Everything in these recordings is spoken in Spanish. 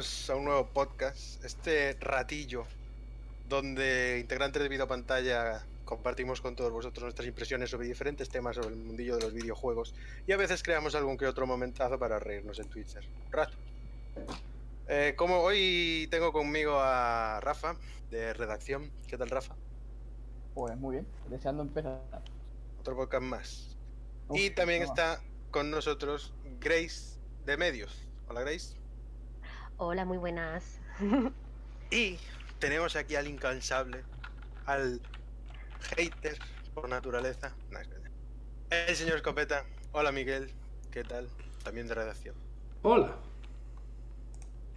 bienvenidos a un nuevo podcast. Este ratillo donde integrantes de Video Pantalla compartimos con todos vosotros nuestras impresiones sobre diferentes temas sobre el mundillo de los videojuegos y a veces creamos algún que otro momentazo para reírnos en Twitter. Un rato. Eh, como hoy tengo conmigo a Rafa de redacción. ¿Qué tal, Rafa? Pues muy bien, deseando empezar. Otro podcast más. Uf, y también está con nosotros Grace de Medios. Hola, Grace. Hola, muy buenas. Y tenemos aquí al incansable, al hater por naturaleza. No. El señor Escopeta. Hola Miguel, ¿qué tal? También de redacción. Hola.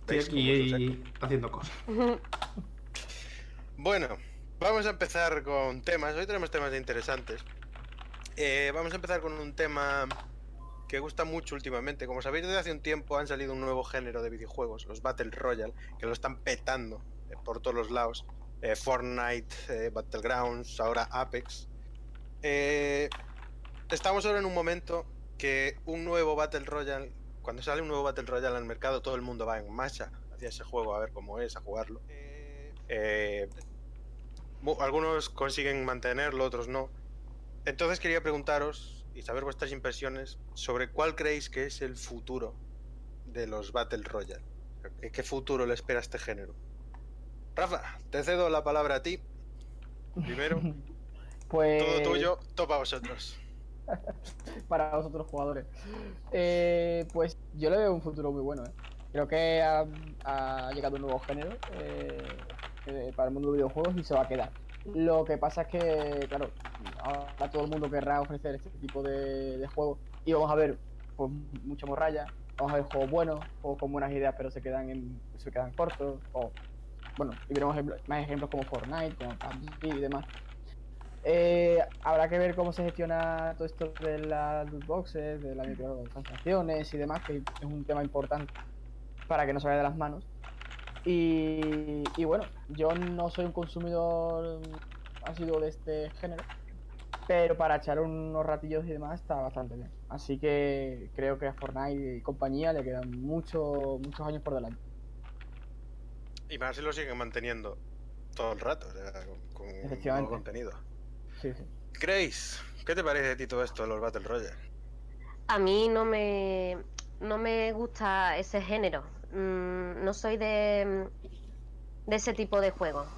Estoy aquí haciendo cosas. Bueno, vamos a empezar con temas. Hoy tenemos temas interesantes. Eh, vamos a empezar con un tema que gusta mucho últimamente. Como sabéis, desde hace un tiempo han salido un nuevo género de videojuegos, los Battle Royale, que lo están petando eh, por todos los lados. Eh, Fortnite, eh, Battlegrounds, ahora Apex. Estamos ahora en un momento que un nuevo Battle Royale, cuando sale un nuevo Battle Royale al mercado, todo el mundo va en masa hacia ese juego a ver cómo es, a jugarlo. Algunos consiguen mantenerlo, otros no. Entonces quería preguntaros y saber vuestras impresiones sobre cuál creéis que es el futuro de los Battle Royale. ¿Qué, futuro le espera a este género? Rafa, te cedo la palabra a ti. Primero, Pues todo tuyo, topa vosotros. para los otros jugadores. Eh, pues yo le veo un futuro muy bueno. ¿eh? Creo que ha, ha llegado un nuevo género eh, eh, para el mundo de videojuegos y se va a quedar. Lo que pasa es que, claro, ahora todo el mundo querrá ofrecer este tipo de, de juegos y vamos a ver pues, mucha morralla, vamos a ver juegos buenos, juegos con buenas ideas pero se quedan en, se quedan cortos, o bueno, y veremos ejemplo- más ejemplos como Fortnite, como PUBG y demás. Eh, habrá que ver cómo se gestiona todo esto de las loot boxes, de las microtransacciones y demás, que es un tema importante para que no se vaya de las manos. Y, y bueno, yo no soy un consumidor ácido de este género, pero para echar unos ratillos y demás está bastante bien. Así que creo que a Fortnite y compañía le quedan mucho, muchos años por delante. Y más si lo siguen manteniendo todo el rato, o sea, con, con contenido. Sí, sí. Grace, ¿qué te parece a ti todo esto de los Battle Royale? A mí no me, no me gusta ese género. Mm, no soy de, de ese tipo de juegos.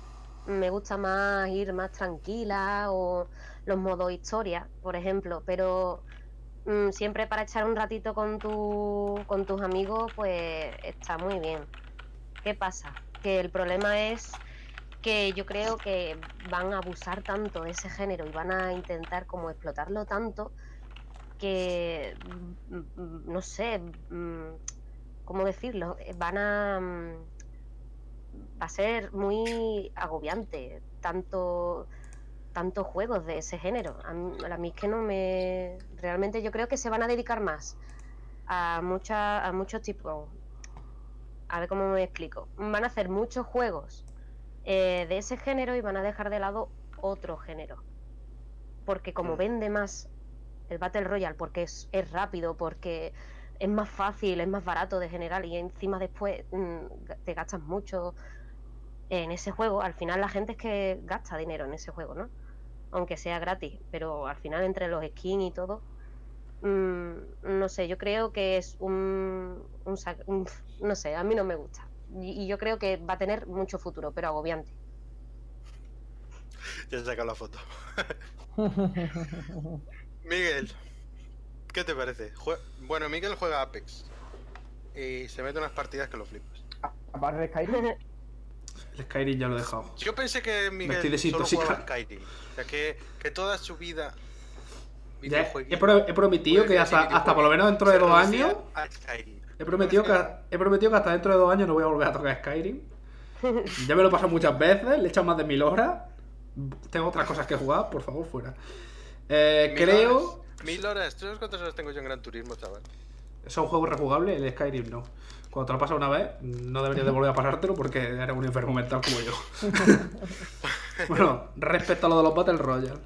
Me gusta más ir más tranquila o los modos historia, por ejemplo. Pero mm, siempre para echar un ratito con, tu, con tus amigos, pues está muy bien. ¿Qué pasa? Que el problema es que yo creo que van a abusar tanto de ese género y van a intentar como explotarlo tanto que mm, mm, no sé mm, cómo decirlo eh, van a mm, va a ser muy agobiante tanto tantos juegos de ese género. A mí, a mí es que no me realmente yo creo que se van a dedicar más a mucha, a muchos tipos. A ver cómo me explico. Van a hacer muchos juegos eh, de ese género y van a dejar de lado otro género. Porque como Mm. vende más el Battle Royale porque es, es rápido, porque es más fácil, es más barato de generar y encima después mm, te gastas mucho en ese juego. Al final la gente es que gasta dinero en ese juego, ¿no? Aunque sea gratis, pero al final entre los skins y todo, mm, no sé, yo creo que es un, no sé, a mí no me gusta. Y, y yo creo que va a tener mucho futuro, pero agobiante. Ya he sacado la foto. Miguel, ¿qué te parece? Jue- Bueno, Miguel juega Apex y se mete unas partidas que lo flipas. Aparte de Skyrim, El Skyrim ya lo he dejado. Yo pensé que Miguel estoy solo jugaba. Skyrim, o sea que, que toda su vida Ya he, pro- he prometido que hasta, hasta por lo menos dentro de dos años. He prometido, que, he prometido que hasta dentro de dos años no voy a volver a tocar Skyrim. Ya me lo he pasado muchas veces, le he echado más de mil horas. Tengo otras cosas que jugar, por favor, fuera. Eh, creo. Mil horas. ¿Tú sabes cuántas horas tengo yo en Gran Turismo, chaval? Es un juego rejugable, el Skyrim no. Cuando te lo pasas una vez, no deberías de volver a pasártelo porque eres un enfermo mental como yo. bueno, respecto a lo de los Battle Royale.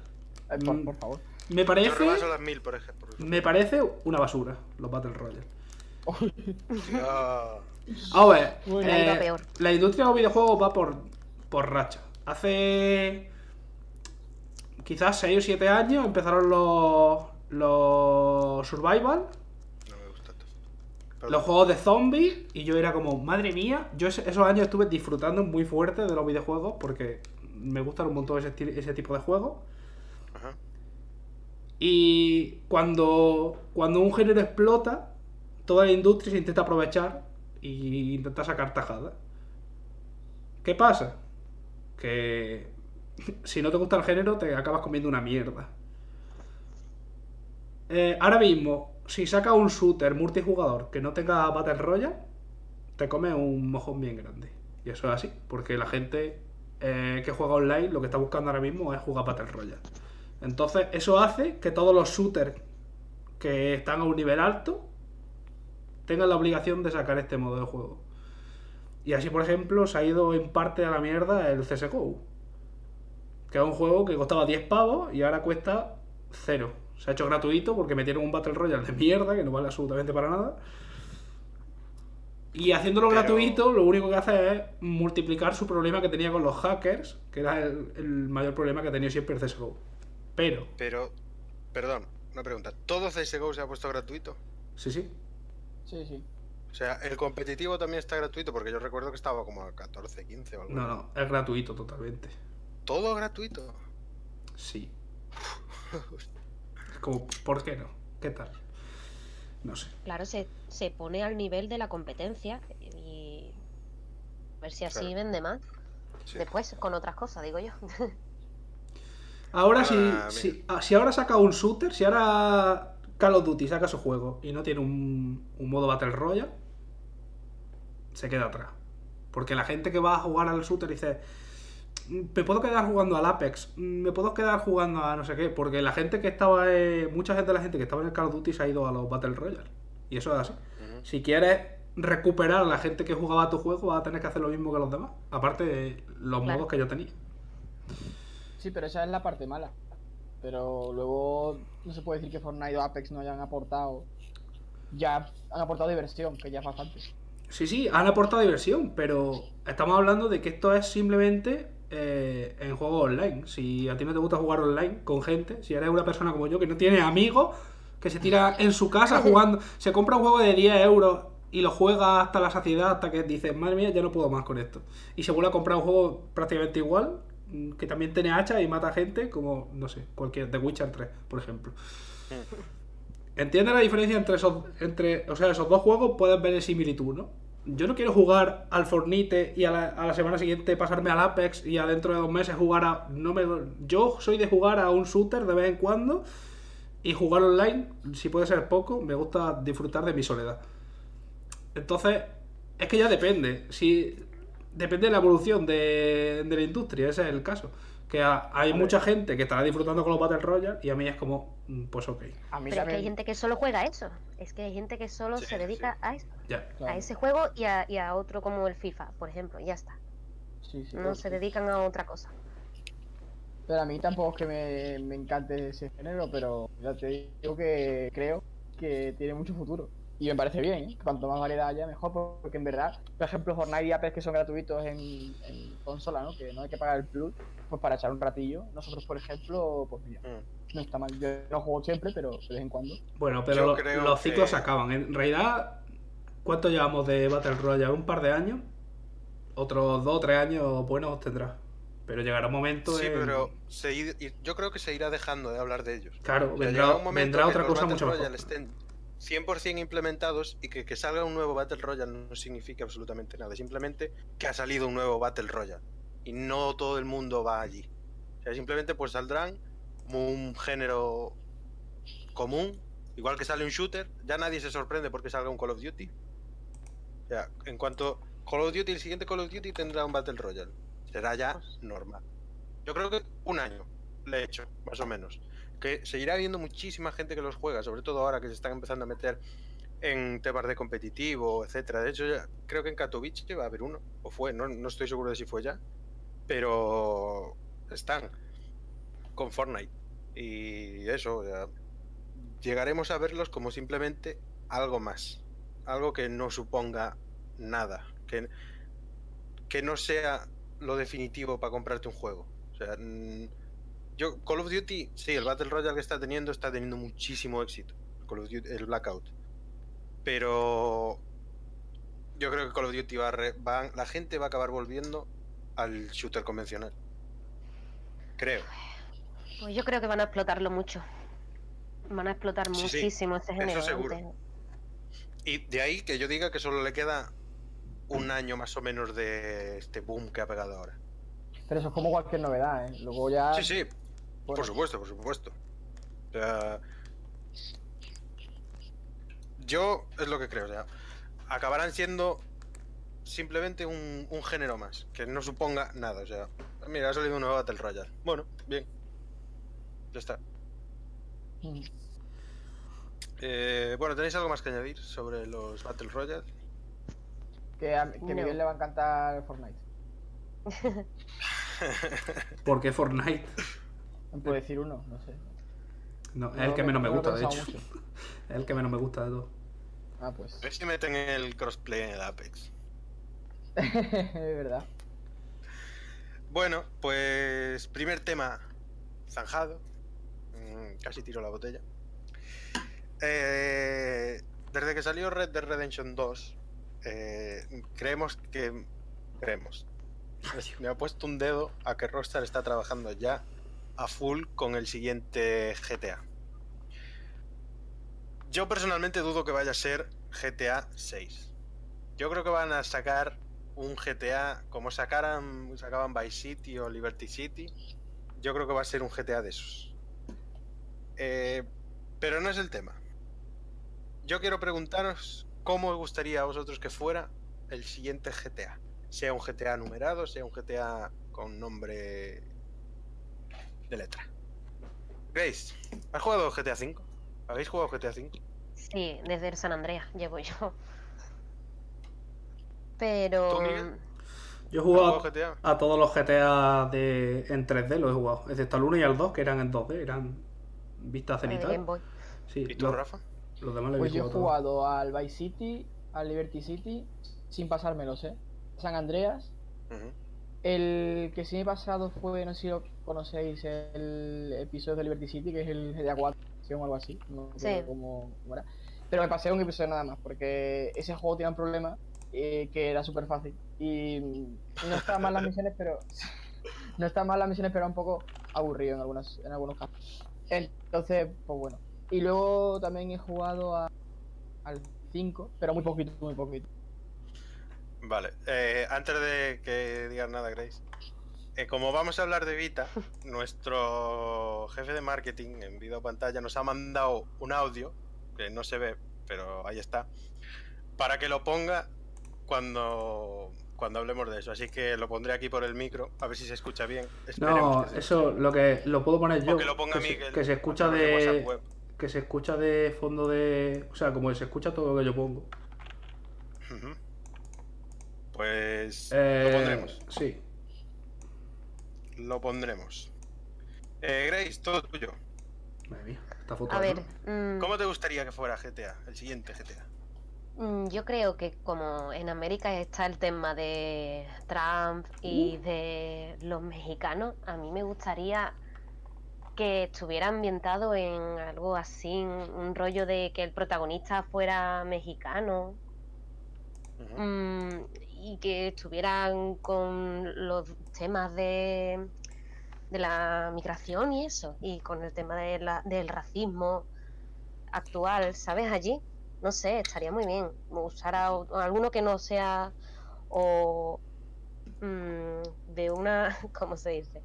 eh, por, Mm. por favor. Me parece. rebaso las mil, por ejemplo. Me parece una basura, los Battle Royale. A ver, Bueno, eh, la industria de los videojuegos va por, por racha. Hace quizás 6 o 7 años empezaron los, los survival, No me gusta tanto. los juegos de zombies, y yo era como, madre mía, yo esos años estuve disfrutando muy fuerte de los videojuegos porque me gustan un montón ese, tipo de juegos. Ajá. Y cuando, cuando un género explota, toda la industria se intenta aprovechar y intenta sacar tajada. ¿Qué pasa? Que si no te gusta el género, te acabas comiendo una mierda. Eh, ahora mismo, si saca un shooter multijugador que no tenga Battle Royale, te come un mojón bien grande. Y eso es así, porque la gente eh, que juega online lo que está buscando ahora mismo es jugar Battle Royale. Entonces, eso hace que todos los shooters que están a un nivel alto tengan la obligación de sacar este modo de juego. Y así, por ejemplo, se ha ido en parte a la mierda el CSGO. Que es un juego que costaba 10 pavos y ahora cuesta 0. Se ha hecho gratuito porque metieron un Battle Royale de mierda que no vale absolutamente para nada. Y haciéndolo Pero- gratuito, lo único que hace es multiplicar su problema que tenía con los hackers, que era el, el mayor problema que ha tenido siempre el CSGO. Pero, Pero, perdón, una pregunta. ¿Todo CSGO se ha puesto gratuito? sí, sí. Sí, sí. O sea, el competitivo también está gratuito porque yo recuerdo que estaba como a 14, 15 o algo. No, no, es gratuito totalmente. Todo gratuito. Sí. Como, ¿por qué no? ¿Qué tal? No sé. Claro, se, se pone al nivel de la competencia y a ver si así Claro. vende más. Sí. Después, con otras cosas, digo yo. Ahora, si, Ah, si, ah, si ahora saca un shooter, si ahora Call of Duty saca su juego y no tiene un, un modo Battle Royale, se queda atrás. Porque la gente que va a jugar al shooter dice, "Mm, me puedo quedar jugando al Apex, mm, me puedo quedar jugando a no sé qué, porque la gente que estaba, eh, mucha gente de la gente que estaba en el Call of Duty se ha ido a los Battle Royale. Y eso es así. Si quieres recuperar a la gente que jugaba a tu juego, vas a tener que hacer lo mismo que los demás. Aparte de los Claro. modos que ya tenía. Sí, pero esa es la parte mala. Pero luego no se puede decir que Fortnite o Apex no hayan aportado. Ya han aportado diversión, que ya es bastante. Sí, sí, han aportado diversión, pero estamos hablando de que esto es simplemente eh, en juegos online. Si a ti no te gusta jugar online con gente, si eres una persona como yo que no tiene amigos, que se tira en su casa jugando, se compra un juego de 10 euros y lo juega hasta la saciedad, hasta que dices, madre mía, ya no puedo más con esto. Y se vuelve a comprar un juego prácticamente igual, mm, que también tiene hacha y mata gente, como, no sé, cualquier, The Witcher 3, por ejemplo. ¿Entiendes la diferencia entre esos, entre, o sea, esos dos juegos? Puedes ver similitud, ¿no? Yo no quiero jugar al Fornite y a la, semana siguiente pasarme al Apex y dentro de dos meses jugar a... No me, yo soy de jugar a un shooter de vez en cuando y jugar online, si puede ser poco, me gusta disfrutar de mi soledad. Entonces, es que ya depende. Si depende de la evolución de, de la industria, ese es el caso. Que ha- hay mucha gente que estará disfrutando con los Battle Royale y a mí es como, mm, pues ok, A mí Pero es que hay gente que solo juega a eso. Es que hay gente que solo Sí, se dedica sí. a, eso, ya. Claro. a ese juego y a, y a otro como el FIFA, por ejemplo. y Ya está. Sí, sí, No se dedican a otra cosa. Pero a mí tampoco es que me, me encante ese género, pero ya te digo que creo que tiene mucho futuro. Y me parece bien, ¿eh? cuanto más variedad haya, mejor, porque en verdad, por ejemplo, Fortnite y Apex que son gratuitos en, en consola, ¿no? Que no hay que pagar el plus, pues para echar un ratillo. Nosotros, por ejemplo, pues mira, Mm. no está mal. Yo no juego siempre, pero de vez en cuando. Bueno, pero lo- los ciclos que- se acaban. En realidad, ¿cuánto llevamos de Battle Royale? ¿Un par de años? Otros dos o tres años buenos tendrá. Pero llegará un momento Sí, en- pero se yo creo que se irá dejando de hablar de ellos. Claro, vendrá, vendrá otra cosa mucho mejor. Estén 100% implementados y que, que salga un nuevo Battle Royale no significa absolutamente nada. Simplemente que ha salido un nuevo Battle Royale. Y no todo el mundo va allí. O sea, simplemente pues saldrán como un género común. Igual que sale un shooter, ya nadie se sorprende porque salga un Call of Duty. O sea, en cuanto Call of Duty, el siguiente Call of Duty tendrá un Battle Royale. Será ya Pues- normal. Yo creo que un año le he hecho, más o menos. Que seguirá habiendo muchísima gente que los juega, sobre todo ahora que se están empezando a meter en temas de competitivo, etcétera. De hecho, ya creo que en Katowice va a haber uno, o fue, no, estoy seguro de si fue ya, pero están con Fortnite. Y eso, llegaremos a verlos como simplemente algo más, algo que no suponga nada. Que, que no sea lo definitivo para comprarte un juego. O sea, yo, Call of Duty, sí, el Battle Royale que está teniendo está teniendo muchísimo éxito. Call of Duty- el Blackout. Pero yo creo que Call of Duty va, a re- va- la gente va a acabar volviendo al shooter convencional. Creo. Pues yo creo que van a explotarlo mucho. Van a explotar Sí, sí, muchísimo ese género. seguro. antes. Y de ahí que yo diga que solo le queda un año más o menos de este boom que ha pegado ahora. Pero eso es como cualquier novedad, ¿eh? Luego ya. Sí, sí, por supuesto, por supuesto. O sea, yo es lo que creo, o sea, acabarán siendo simplemente un, un género más, que no suponga nada, o sea, mira, ha salido un nuevo Battle Royale. Bueno, bien. Ya está. mm. Eh, bueno, ¿tenéis algo más que añadir sobre los Battle Royale? Que a que No. Miguel le va a encantar Fortnite. Porque Fortnite. No puedo decir uno, no sé. No, es el que me- menos me gusta, de hecho. Es el que menos me gusta de todo. Ah, pues. A ver si meten el crossplay en el Apex. es verdad. Bueno, pues primer tema zanjado. Mm, Casi tiro la botella. Eh, desde que salió Red Dead Redemption 2, eh, creemos que... Creemos. Me ha puesto un dedo a que Rockstar está trabajando ya a full con el siguiente GTA. Yo personalmente dudo que vaya a ser GTA 6. Yo creo que van a sacar un GTA como sacaran, sacaban Vice City o Liberty City. Yo creo que va a ser un GTA de esos. Eh, pero no es el tema. Yo quiero preguntaros cómo os gustaría a vosotros que fuera el siguiente GTA. Sea un GTA numerado, sea un GTA con nombre de letra. Grace, ¿has jugado GTA V? ¿Habéis jugado GTA V? Sí, desde el San Andreas llevo yo. Pero. Yo he ¿Has jugado a todos los GTA de, en 3D, los he jugado. Excepto al 1 y al 2, que eran en 2D, eran vista eh, de Game cenital. Boy. Sí, ¿Y tú, los, Rafa? los demás los Pues he yo he jugado. al Vice City, al Liberty City, sin pasármelos, ¿eh? San Andreas. Ujú. El que sí me he pasado fue, no sé si lo conocéis, el episodio de Liberty City, que es el GTA 4 o algo así. No Sí. cómo, cómo era. Pero me pasé un episodio nada más, porque ese juego tenía un problema eh, que era súper fácil. Y no estaban mal las misiones, pero. no estaban mal las misiones, pero era un poco aburrido en, algunas, en algunos casos. Entonces, pues bueno. Y luego también he jugado a- al 5, pero muy poquito, muy poquito. Vale, eh, antes de que digas nada, Grace, eh, como vamos a hablar de Vita, nuestro jefe de marketing en video pantalla nos ha mandado un audio, que no se ve, pero ahí está, para que lo ponga cuando, cuando hablemos de eso. Así que lo pondré aquí por el micro, a ver si se escucha bien. Esperemos No, se eso lo que lo puedo poner yo. O que lo ponga se- Miguel. que se escucha de web. que se escucha de fondo de, o sea, como se escucha todo lo que yo pongo. Ujú. Pues Eh, lo pondremos. Sí. Lo pondremos. Eh, Grace, todo tuyo. Madre mía, esta foto. A ¿no? ver, mm, ¿Cómo te gustaría que fuera GTA, el siguiente GTA? mm, yo creo que como en América está el tema de Trump y de los mexicanos, a mí me gustaría que estuviera ambientado en algo así, un rollo de que el protagonista fuera mexicano. Mm, y que estuvieran con los temas de, de la migración y eso, y con el tema de la- del racismo actual, ¿sabes? Allí, no sé, estaría muy bien. Me gustara o- alguno que no sea o mm, de una, ¿cómo se dice?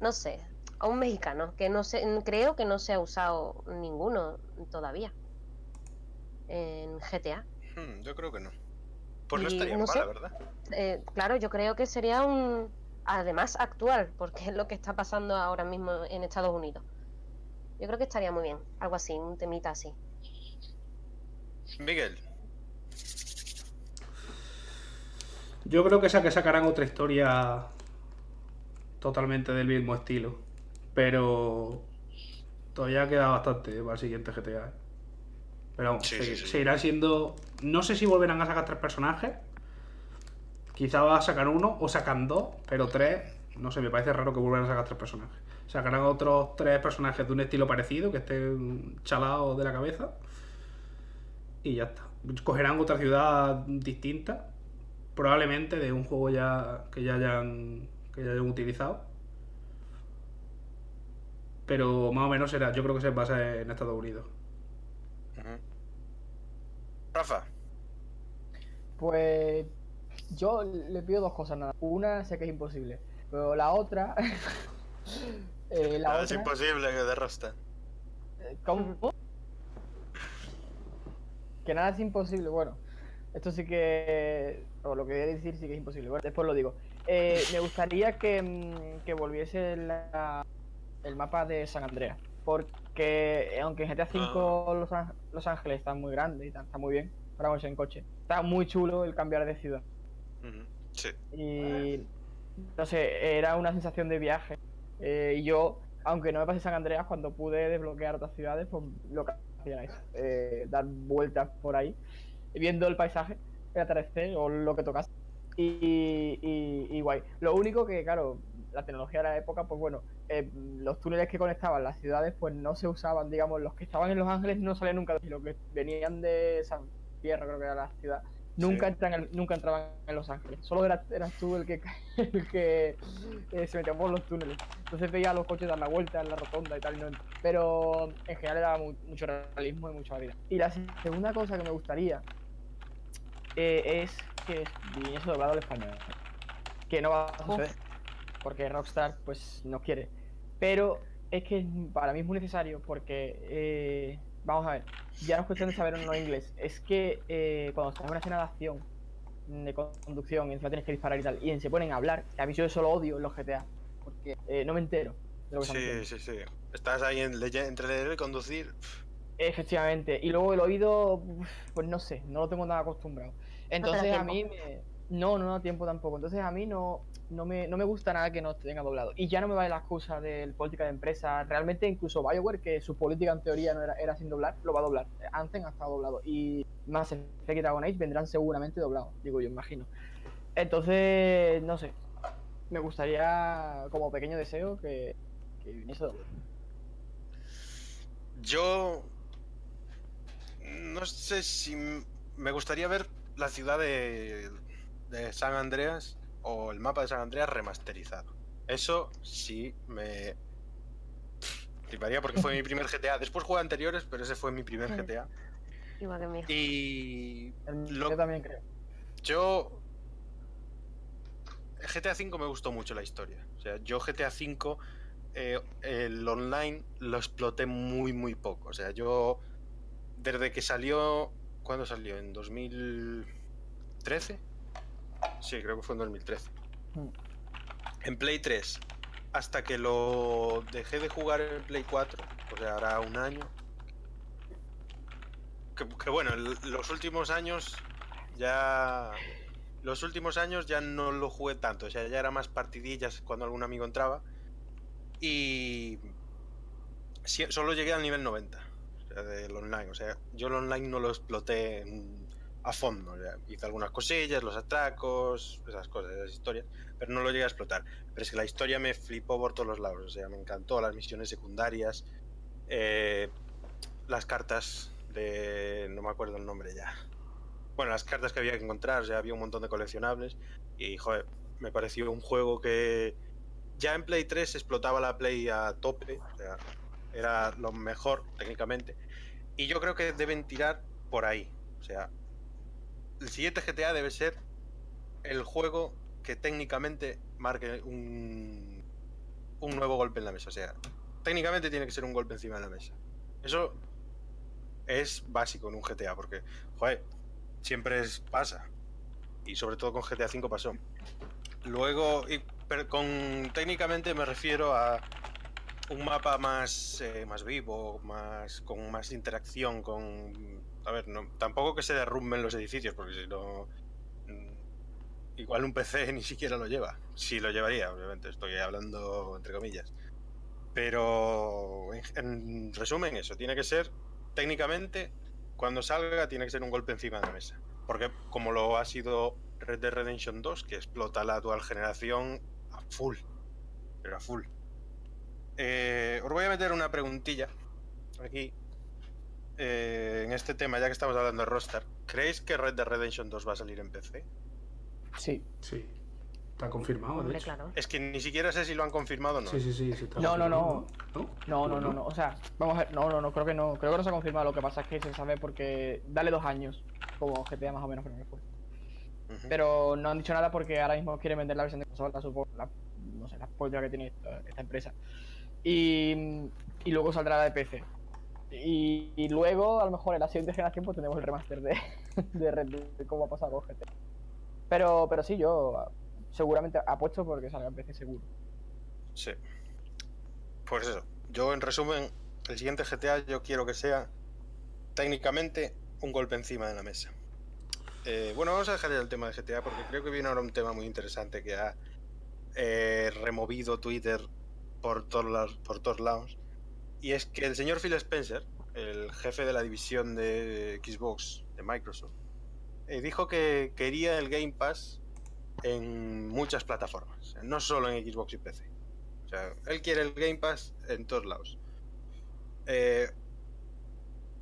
No sé, a un mexicano, que no sé, creo que no se ha usado ninguno todavía en GTA. Hmm, yo creo que no. Pues no estaría no mal, sé. la verdad. Eh, claro, yo creo que sería un, además actual, porque es lo que está pasando ahora mismo en Estados Unidos. Yo creo que estaría muy bien, algo así, un temita así. Miguel, Yo creo que, que sacarán otra historia totalmente del mismo estilo. Pero todavía queda bastante para el siguiente GTA. ¿eh? Pero vamos, Sí, sí, sí. seguirá siendo. No sé si volverán a sacar tres personajes. Quizá va a sacar uno o sacan dos, pero tres. No sé, me parece raro que vuelvan a sacar tres personajes. Sacarán otros tres personajes de un estilo parecido, que estén chalados de la cabeza. Y ya está. Cogerán otra ciudad distinta. Probablemente de un juego ya que ya hayan, que ya hayan utilizado. Pero más o menos será, yo creo que se basa en Estados Unidos. Rafa, Pues yo le pido dos cosas nada. Una sé que es imposible, pero la otra... eh, la es imposible que derrosta. ¿Cómo? Que nada es imposible. Bueno, esto sí que. O lo que voy a decir sí que es imposible. Bueno, después lo digo. Eh, me gustaría que, mm, que volviese la- el mapa de San Andreas. Porque eh, aunque en GTA V Los, Áng- Los Ángeles está muy grande y está muy bien para en coche. Está muy chulo el cambiar de ciudad. Sí. Y no sé, era una sensación de viaje. Eh, y yo, aunque no me pasé San Andreas, cuando pude desbloquear otras ciudades, pues lo que hacía era eso, eh, dar vueltas por ahí, viendo el paisaje, el atardecer o lo que tocase. Y, y, y guay. Lo único que, claro, la tecnología de la época, pues bueno, eh, los túneles que conectaban las ciudades, pues no se usaban, digamos, los que estaban en Los Ángeles no salían nunca, y los que venían de San Fierro, creo que era la ciudad, nunca, Sí. entran en- nunca entraban en Los Ángeles. Solo eras, eras tú el que, el que eh, se metía por los túneles. Entonces veía a los coches dar la vuelta en la rotonda y tal. y no Pero en general era mu- mucho realismo y mucha variedad. Y la se- segunda cosa que me gustaría eh, es que viniese doblado al español. Que no va a suceder. Porque Rockstar pues no quiere. Pero es que para mí es muy necesario porque, eh, vamos a ver, ya no es cuestión de saber o no inglés, es que eh, cuando estás en una escena de acción, de conducción, y encima tienes que disparar y tal, y se ponen a hablar, que a mí yo eso lo odio en los GTA, porque eh, no me entero de lo que Sí, sí, sí. Estás ahí en leye- entre leer y conducir. Efectivamente, y luego el oído, pues no sé, no lo tengo nada acostumbrado. Entonces a mí me... No, no da tiempo tampoco. Entonces a mí no, no, me, no me gusta nada que no tenga doblado. Y ya no me vale la excusa del política de empresa. Realmente incluso Bioware, que su política en teoría no era, era sin doblar, lo va a doblar. Anthem ha estado doblado. Y más Effect y Dragon Age vendrán seguramente doblados, digo yo, imagino. Entonces, no sé. Me gustaría, como pequeño deseo, que, que viniese doblado. Yo. No sé si. Me gustaría ver la ciudad de, de San Andreas o el mapa de San Andreas remasterizado. Eso sí me. Fliparía porque fue mi primer GTA. Después jugué anteriores, pero ese fue mi primer. GTA. Igual que mío. Y. Lo- Yo también creo. Yo. GTA V me gustó mucho la historia. O sea, yo GTA V, eh, el online lo exploté muy, muy poco. O sea, yo. Desde que salió. ¿Cuándo salió? ¿En 2013? Sí, creo que fue en 2013. Mm. En Play 3. Hasta que lo dejé de jugar en Play 4. O sea, hará un año. Que, que bueno, los últimos años ya los últimos años ya no lo jugué tanto, o sea, ya era más partidillas cuando algún amigo entraba y solo llegué al nivel 90 o sea, del online, o sea, yo el online no lo exploté mm, a fondo, o hice algunas cosillas, los atracos, esas cosas, esas historias, pero no lo llegué a explotar. Pero es que la historia me flipó por todos los lados, o sea, me encantó las misiones secundarias, eh, las cartas de... no me acuerdo el nombre ya. Bueno, las cartas que había que encontrar, o sea, había un montón de coleccionables y, joder, me pareció un juego que ya en Play 3 explotaba la Play a tope, o sea, era lo mejor técnicamente. Y yo creo que deben tirar por ahí, o sea, el siguiente GTA debe ser el juego que técnicamente marque un, un nuevo golpe en la mesa, o sea, técnicamente tiene que ser un golpe encima de la mesa. Eso es básico en un GTA, porque, joder, siempre es, pasa. Y sobre todo con GTA V pasó. Luego, y- con técnicamente me refiero a un mapa más, eh, más vivo, más con más interacción, con... A ver, no, tampoco que se derrumben los edificios, porque si no... mm, Igual un PC ni siquiera lo lleva. Sí lo llevaría, obviamente, estoy hablando entre comillas. Pero en, en resumen eso, tiene que ser técnicamente cuando salga tiene que ser un golpe encima de la mesa. Porque como lo ha sido Red Dead Redemption 2, que explota la actual generación a full. Pero a full. Eh, os voy a meter una preguntilla aquí. eh, en este tema, ya que estamos hablando de roster. ¿Creéis que Red Dead Redemption 2 va a salir en PC? Sí. Sí. Está confirmado, de hecho. claro. Es que ni siquiera sé si lo han confirmado o no. Sí, sí, sí. sí está No, no, confirmado. ¿No? No, no, no, no. O sea, vamos a ver. No, no, no, creo que no. Creo que no se ha confirmado. Lo que pasa es que se sabe porque. Dale dos años. Como GTA más o menos creo que fue. Ujú. Pero no han dicho nada porque ahora mismo quieren vender la versión de consola, supongo. La, no sé, la política que tiene esta, esta empresa. Y, y luego saldrá la de PC. Y, luego, a lo mejor en la siguiente generación, pues tenemos el remaster de, de Red Dead, como ha pasado con GT. Pero, pero sí, yo ah, seguramente apuesto porque salga en PC seguro. Sí. Pues eso. Yo, en resumen, el siguiente GTA yo quiero que sea técnicamente un golpe encima de la mesa. Eh, bueno, vamos a dejar el tema de GTA porque creo que viene ahora un tema muy interesante que ha eh, removido Twitter por todos, los, por todos lados. Y es que el señor Phil Spencer, el jefe de la división de Xbox de Microsoft, eh, dijo que quería el Game Pass en muchas plataformas, no solo en Xbox y PC. O sea, él quiere el Game Pass en todos lados. Eh,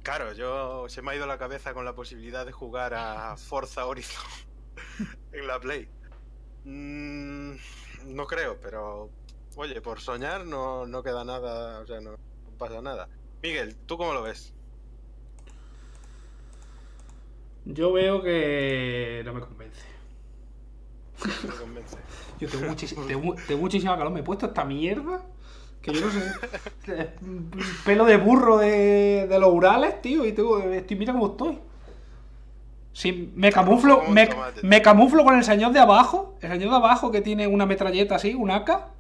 claro, yo se me ha ido la cabeza con la posibilidad de jugar a Forza Horizon en la Play. Mm, no creo, pero oye, por soñar no, no queda nada, o sea, no, no pasa nada. Miguel, ¿tú cómo lo ves? Yo veo que no me convence. ¿Te convence? Yo tengo, muchis- tengo, tengo muchísima calor. Me he puesto esta mierda. Que yo no sé. Pelo de burro de, de los Urales, tío. Y tengo, estoy, mira cómo estoy. Sí, me camuflo, me, me camuflo con el señor de abajo. El señor de abajo que tiene una metralleta así, un AK.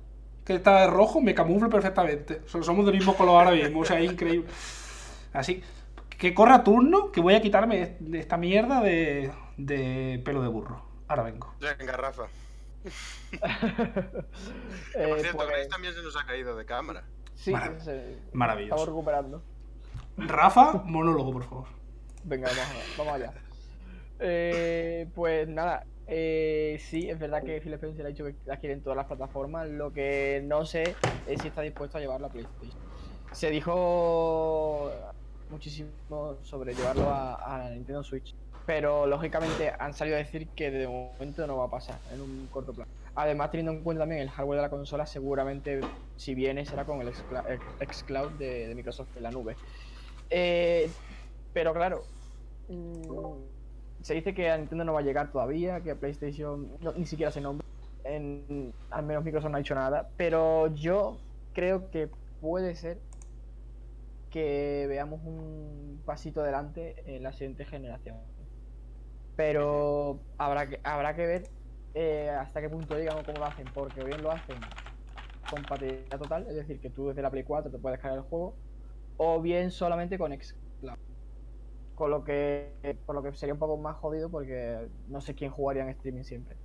Que está de rojo, me camuflo perfectamente. So- Somos del mismo color ahora mismo, o sea, es increíble. Así. Que corra turno, que voy a quitarme de esta mierda de, de pelo de burro. Ahora vengo. Venga, Rafa. Eh, por cierto, pues, Grace también se nos ha caído de cámara. sí, Marav- se- maravilloso. Estamos recuperando. Rafa, monólogo, por favor. Venga, vamos allá. Eh, pues nada, eh, sí, es verdad que Phil Spencer ha dicho que la quiere en todas las plataformas. Lo que no sé es si está dispuesto a llevarlo a PlayStation. Se dijo muchísimo sobre llevarlo a, la Nintendo Switch, pero lógicamente han salido a decir que de momento no va a pasar en un corto plazo. Además, teniendo en cuenta también el hardware de la consola, seguramente si viene será con el xCloud de, de Microsoft en la nube. Eh, pero claro, mm, se dice que a Nintendo no va a llegar todavía, que a PlayStation ni siquiera se nombra. Al menos Microsoft no ha dicho nada. Pero yo creo que puede ser que veamos un pasito adelante en la siguiente generación. Pero habrá que, habrá que ver eh, hasta qué punto o cómo lo hacen, porque bien lo hacen compatibilidad total, es decir, que tú desde la Play 4 te puedes descargar el juego, o bien solamente con xCloud. Con lo que, por lo que sería un poco más jodido porque no sé quién jugaría en streaming siempre.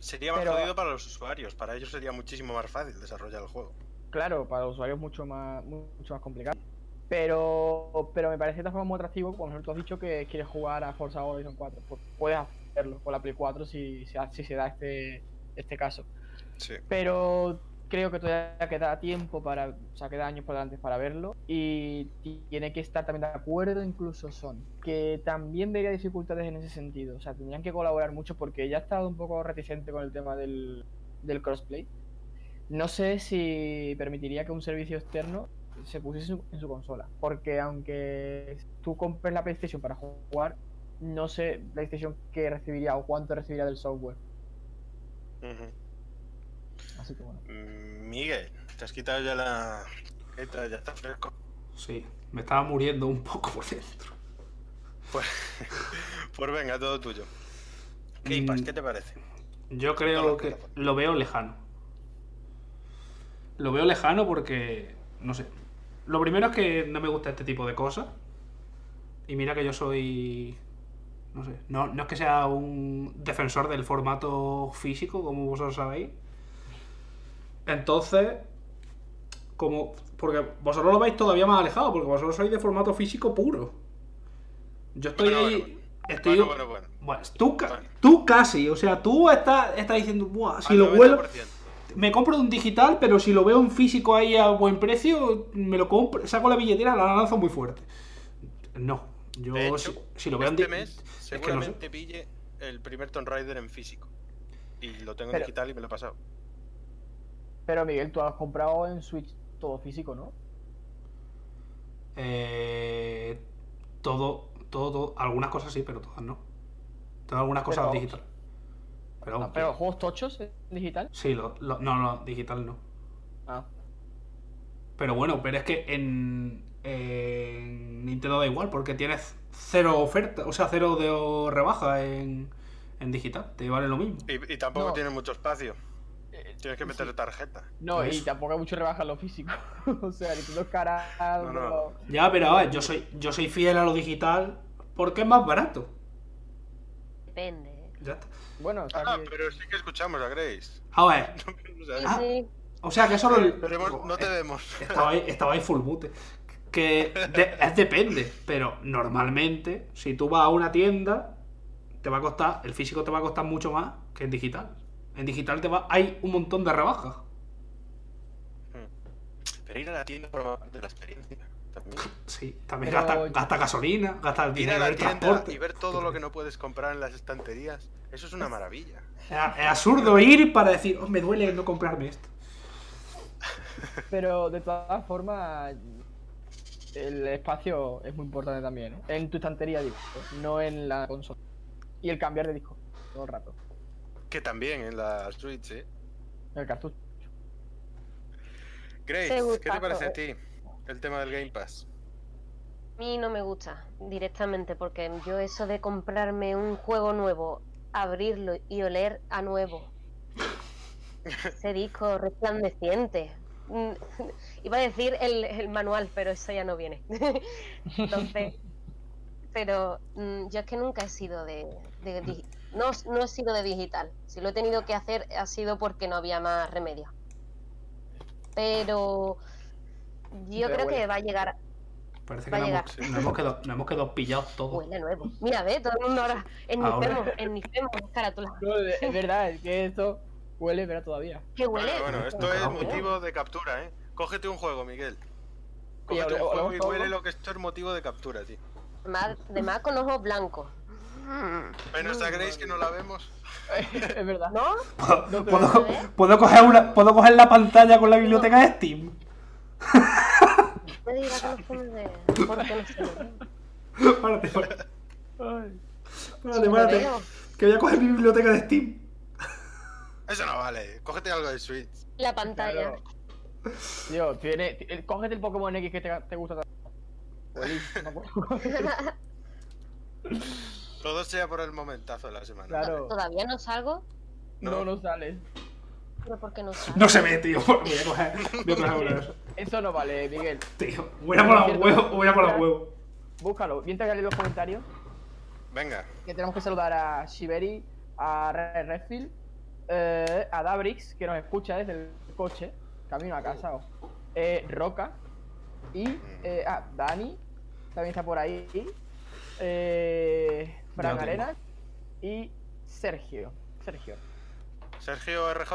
Sería más Pero- jodido para los usuarios, para ellos sería muchísimo más fácil desarrollar el juego. Claro, para los usuarios mucho más, mucho más complicado. Pero, pero me parece de formas muy atractivo, como tú has dicho que quieres jugar a Forza Horizon 4. Pues puedes hacerlo con la Play 4 si, si, si se da este, este caso. Sí. Pero creo que todavía queda tiempo para, o sea, queda años por delante para verlo. Y tiene que estar también de acuerdo incluso Sony, que también vería dificultades en ese sentido. O sea, tendrían que colaborar mucho porque ya ha estado un poco reticente con el tema del, del crossplay. No sé si permitiría que un servicio externo se pusiese en su- consola. Porque aunque tú compres la PlayStation para jugar, no sé PlayStation qué recibiría o cuánto recibiría del software. Ujú. Así que bueno. Mm, Miguel, te has quitado ya la. Esta Ya está fresco. Sí, me estaba muriendo un poco por dentro. Pues, pues venga, todo tuyo. Mm. ¿qué te parece? Yo creo que lo veo lejano. Lo veo lejano porque, no sé. Lo primero es que no me gusta este tipo de cosas. Y mira que yo soy... No sé. No, no es que sea un defensor del formato físico, como vosotros sabéis. Entonces, como... Porque vosotros lo veis todavía más alejado, porque vosotros sois de formato físico puro. Yo estoy Bueno, ahí. bueno, Estoy. Bueno, bueno, bueno. Bueno, tú, tú casi, o sea, tú estás, estás diciendo, Buah, si Al lo vuelo, 90%. me compro un digital, pero si lo veo en físico ahí a buen precio, me lo compro, saco la billetera, la lanzo muy fuerte. No, yo De hecho, si, si lo veo en Este mes es que no sé. seguramente pille el primer Tomb Raider en físico. Y lo tengo en Pero- digital y me lo he pasado. Pero Miguel, tú has comprado en Switch todo físico, ¿no? Eh, todo, todo, todo, algunas cosas sí, pero todas no. Tengo algunas cosas Pero- digital. Pero, Ah, pero juegos tochos en digital. sí, lo- lo- no, no, digital no. Ah. Pero bueno, pero es que en, en Nintendo da igual, porque tienes cero oferta, o sea, cero de rebaja en, en digital, te vale lo mismo. Y, y tampoco No. tiene mucho espacio. Eh, Tienes que meterle sí. tarjeta. No, y Eso. tampoco hay mucho rebaja en lo físico. o sea, Nintendo es cara. No, no. Ya, pero a ver, yo soy, yo soy fiel a lo digital porque es más barato. Depende. Ya está. Bueno, Ah, que- pero sí que escuchamos a Grace. A ver, O sea, Sí, Ah. sí. o sea que solo el. Pero no te vemos. Estaba ahí, estaba ahí full mute. Que de- es depende, pero normalmente, si tú vas a una tienda, te va a costar, el físico te va a costar mucho más que en digital. En digital te va, hay un montón de rebajas. Pero ir a la tienda de la experiencia. También. Sí, también Pero- gasta, gasta gasolina, gasta el Ir a dinero la del tienda transporte. y ver todo lo que no puedes comprar en las estanterías. Eso es una maravilla. Es, es absurdo ir para decir, oh, me duele no comprarme esto. Pero de todas formas, el espacio es muy importante también. ¿eh? En tu estantería, digo, no en la consola. Y el cambiar de disco todo el rato. Que también en la Switch, ¿eh? El cartucho. Grace, Te ¿qué te parece a todo. ti el tema del Game Pass? A mí no me gusta directamente porque yo eso de comprarme un juego nuevo, abrirlo y oler a nuevo. Ese disco resplandeciente. Mm, Iba a decir el, el manual, pero eso ya no viene. Entonces, pero mm, yo es que nunca he sido de, no, no he sido de digital. Si lo he tenido que hacer ha sido porque no había más remedio. Pero yo Pero creo huele. que va a llegar Parece que Va a nos llegar. hemos, nos hemos quedado, nos hemos quedado pillados todos. Huele nuevo. Mira, ve, todo el mundo ahora en Ahora. Nifemo, en Nifemo, carátula. No, es es verdad, es que esto huele, pero todavía. ¿Qué huele? Bueno, bueno, esto es motivo de captura, ¿eh? Cógete un juego, Miguel. Cógete un juego y todo. huele lo que esto es motivo de captura, tío. Además con ojos blancos. Menos a Grace que no la vemos. es verdad. ¿No? ¿Puedo, No te puedo- veo, ¿eh? puedo coger una- ¿Puedo coger la pantalla con la biblioteca de Steam? Me digas que no. Párate, párate, Ay. párate, párate. Que voy a coger mi biblioteca de Steam. Eso no vale. Cógete algo de Switch. La pantalla. Claro. Tío, tiene, ti- cógete el Pokémon X que te, te gusta tanto. No. Todo sea por el momentazo de la semana. Claro. Todavía no salgo, No, no sale. pero ¿por qué no salgo? No se ve, tío. Voy a coger, voy a coger uno de esos. Eso no vale, Miguel. Tío, voy a por los huevos, voy a por los huevos. Búscalo. Mientras que lees los comentarios, Venga. que tenemos que saludar a Shiberi, a Red Redfield, eh, a Dabrix, que nos escucha desde el coche, camino a casa, o- eh, Roca, y eh, ah, Dani, también está por ahí, eh, Fran. Arenas y Sergio. Sergio, Sergio RJ.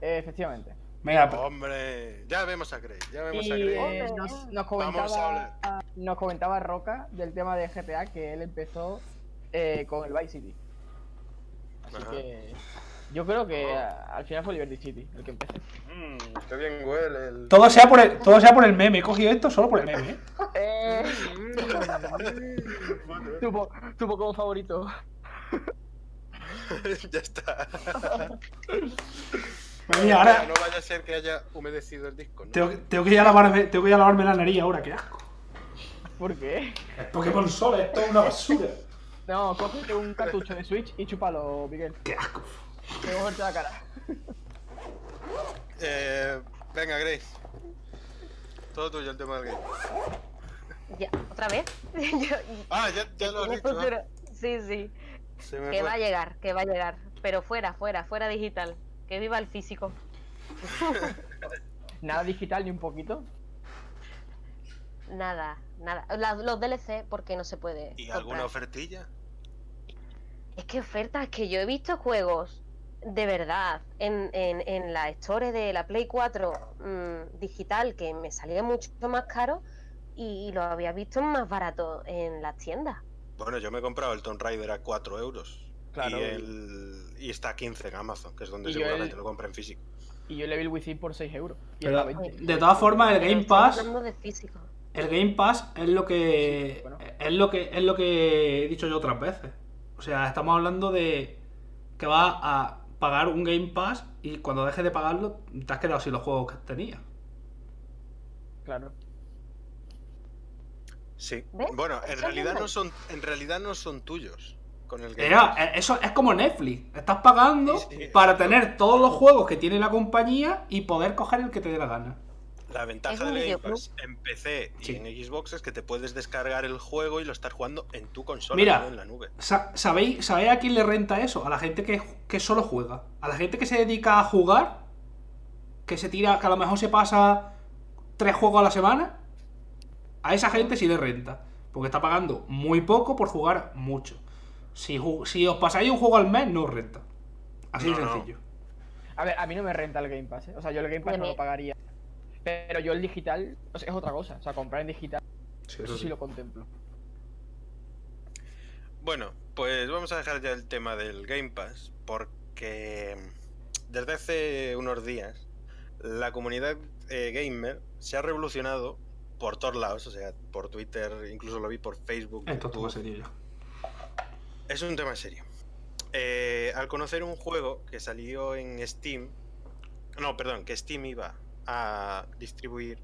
eh, efectivamente. Venga, pero- Hombre, ya vemos a Grace. Ya vemos Y a Grace. eh, nos, nos Vamos a comentaba, nos comentaba Roca del tema de GTA que él empezó eh, con el Vice City. Así Ajá. que yo creo que a- al final fue Liberty City el que empezó. Mmm, qué bien huele el. todo sea, por el, todo sea por el meme. He cogido esto solo por el meme. ¿eh? Eh, tu, po- tu Pokémon favorito. ya está. Mía, ahora No vaya a ser que haya humedecido el disco, ¿no? tengo, tengo que ir a lavarme, tengo que ir a lavarme la nariz ahora, qué asco. ¿Por qué? El Pokémon Sol, esto es una basura. No, cógete un cartucho de Switch y chúpalo, Miguel. Qué asco. Te voy a la cara. Eh, venga, Grace. Todo tuyo el tema del game. Ya, ¿otra vez? Yo- Ah, ya, ya lo has dicho. futuro- ¿eh? Sí, sí. Que fue. va a llegar, que va a llegar. Pero fuera, fuera, fuera digital. Que viva el físico. Nada digital ni un poquito. nada, nada. La- los DLC porque no se puede. ¿Y alguna ofertilla? Es que ofertas, que yo he visto juegos de verdad en, en, en la Store de la Play 4 mm, digital que me salía mucho más caro y, y lo había visto más barato en las tiendas. Bueno, yo me he comprado el Tomb Raider a 4 euros. Claro. Y, el... y está a 15 en Amazon, que es donde seguramente el- lo compra en físico. Y yo el Evil Within por 6 euros. Y Pero- era 20. De todas formas, el Game estamos Pass, hablando de físico. el Game Pass es lo que Sí, bueno. es lo que es lo que he dicho yo otras veces. O sea, estamos hablando de que vas a pagar un Game Pass y cuando dejes de pagarlo te has quedado sin los juegos que tenías. Claro. Sí. ¿Ves? Bueno, en realidad no son, en realidad no son tuyos con el Game Pass. eh, eso es como Netflix. Estás pagando Sí, sí, para tener todos los juegos que tiene la compañía y poder coger el que te dé la gana. La ventaja del Game. Pass en PC y Sí. en Xbox es que te puedes descargar el juego y lo estás jugando en tu consola, Mira. no en la nube. Sa- ¿Sabéis, ¿Sabéis a quién le renta eso? A la gente que, que solo juega. A la gente que se dedica a jugar, que se tira, que a lo mejor se pasa tres juegos a la semana. A esa gente sí le renta. Porque está pagando muy poco por jugar mucho. Si, ju- si os pasáis un juego al mes, no os renta. Así de no. sencillo. A ver, a mí no me renta el Game Pass, ¿eh? O sea, yo el Game Pass no lo pagaría. Pero yo el digital, o sea, es otra cosa. O sea, comprar en digital, Sí, eso sí sí. lo contemplo. Bueno, pues vamos a dejar ya el tema del Game Pass porque desde hace unos días la comunidad eh, gamer se ha revolucionado por todos lados, o sea, por Twitter, incluso lo vi por Facebook. Esto es todo serio ya. Es un tema serio. Eh, al conocer un juego que salió en Steam, no, perdón, que Steam iba a distribuir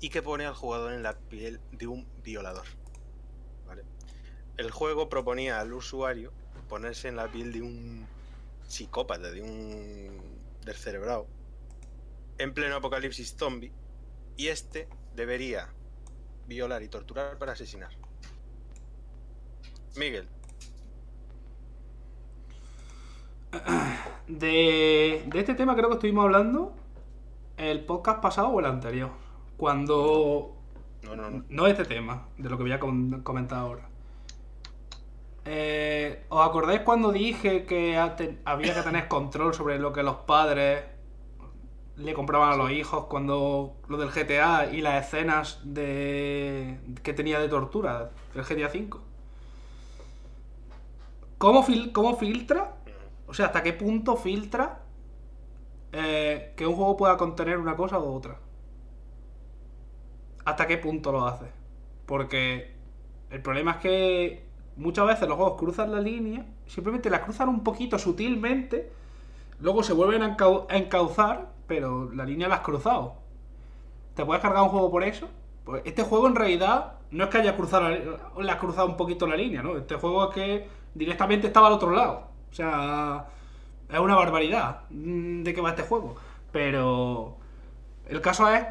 y que pone al jugador en la piel de un violador. El juego proponía al usuario ponerse en la piel de un psicópata, de un descerebrado, en pleno apocalipsis zombie, y este debería violar y torturar para asesinar. Miguel, De, de este tema creo que estuvimos hablando el podcast pasado o el anterior. Cuando no, no, no. No este tema, de lo que voy a com- comentar ahora. Eh, ¿Os acordáis cuando dije que había que tener control sobre lo que los padres le compraban a los hijos cuando lo del GTA y las escenas de que tenía de tortura el GTA V? ¿Cómo, fil- cómo filtra? O sea, ¿hasta qué punto filtra eh, que un juego pueda contener una cosa u otra? hasta qué punto lo hace. Porque el problema es que muchas veces los juegos cruzan la línea, simplemente la cruzan un poquito sutilmente, luego se vuelven a, encau- a encauzar, pero la línea la has cruzado. ¿Te puedes cargar un juego por eso? Pues este juego en realidad no es que haya cruzado la, le ha cruzado un poquito la línea, ¿no? Este juego es que directamente estaba al otro lado. O sea, es una barbaridad mm, de qué va este juego. Pero el caso es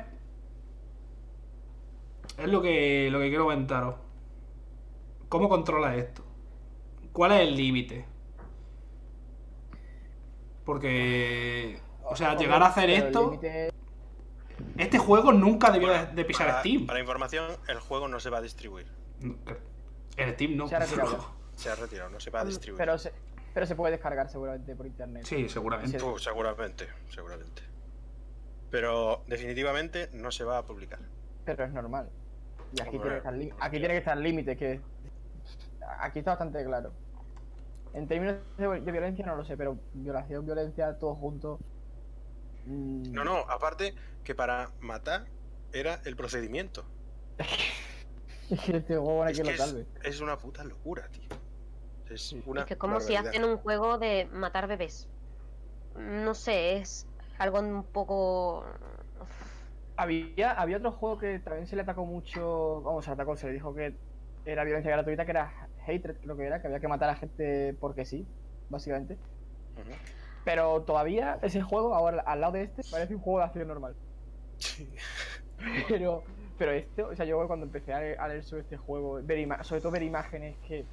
es lo que, lo que quiero comentaros. ¿Cómo controla esto? ¿Cuál es el límite? Porque, o sea, llegar a hacer esto, este juego nunca debió de, de pisar para, Steam. para información, el juego no se va a distribuir. En Steam no. Se ha retirado. Se ha retirado, no se va a distribuir. Pero se, pero se puede descargar seguramente por internet. Sí, seguramente. Sí. Uh, seguramente, seguramente. Pero definitivamente no se va a publicar. Pero es normal. Y aquí Hombre. tiene que aquí tiene que estar límite, que aquí está bastante claro. En términos de, de violencia no lo sé, pero violación, violencia, todo junto. mm, No, no, aparte que para matar era el procedimiento. Es que este Es, que que lo es, salve. es una puta locura, tío. Es Sí. una Es que es como si hacen un juego de matar bebés. No sé, es algo un poco... Había, había otro juego que también se le atacó mucho. Vamos, se le atacó, se le dijo que era violencia gratuita, que era Hatred, creo que era, que había que matar a gente porque sí, básicamente. Pero todavía ese juego, ahora al lado de este, parece un juego de acción normal. Pero, pero este, o sea, yo cuando empecé a leer, a leer sobre este juego, ver ima- sobre todo ver imágenes que.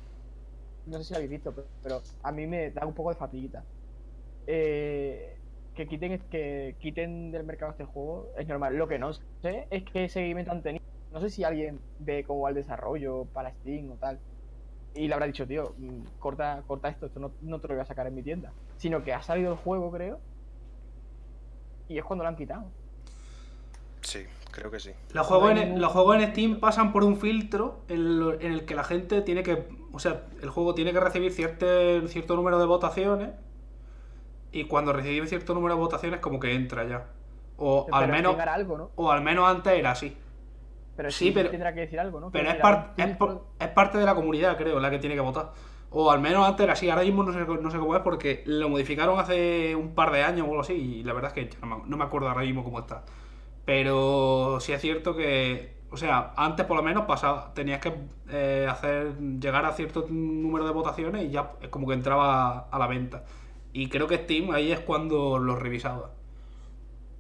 No sé si lo habéis visto, pero, a mí me da un poco de fatiguita. Eh, que quiten que quiten del mercado este juego es normal. Lo que no sé es qué seguimiento han tenido. no sé si alguien ve cómo va el desarrollo para Steam o tal. Y le habrá dicho, tío, mm, corta, corta esto, esto no, no te lo voy a sacar en mi tienda. Sino que ha salido el juego, creo. Y es cuando lo han quitado. Sí, creo que sí. Los juegos, en, ningún- los juegos en Steam pasan por un filtro en, lo- en el que la gente tiene que. O sea, el juego tiene que recibir cierto, cierto número de votaciones. Y cuando recibe cierto número de votaciones, como que entra ya. O Pero al menos. Algo, ¿no? O al menos antes era así. Pero Sí, sí, pero- tendrá que decir algo, ¿no? Pero es, par- es, filtro- por- es parte de la comunidad, creo, la que tiene que votar. O al menos antes era así. Ahora mismo no sé, no sé cómo es porque lo modificaron hace un par de años o algo así. Y la verdad es que ya no me, no me acuerdo ahora mismo cómo está. Pero sí es cierto que. O sea, antes por lo menos pasaba, tenías que eh, hacer llegar a cierto número de votaciones y ya es como que entraba a la venta. Y creo que Steam ahí es cuando lo revisaba.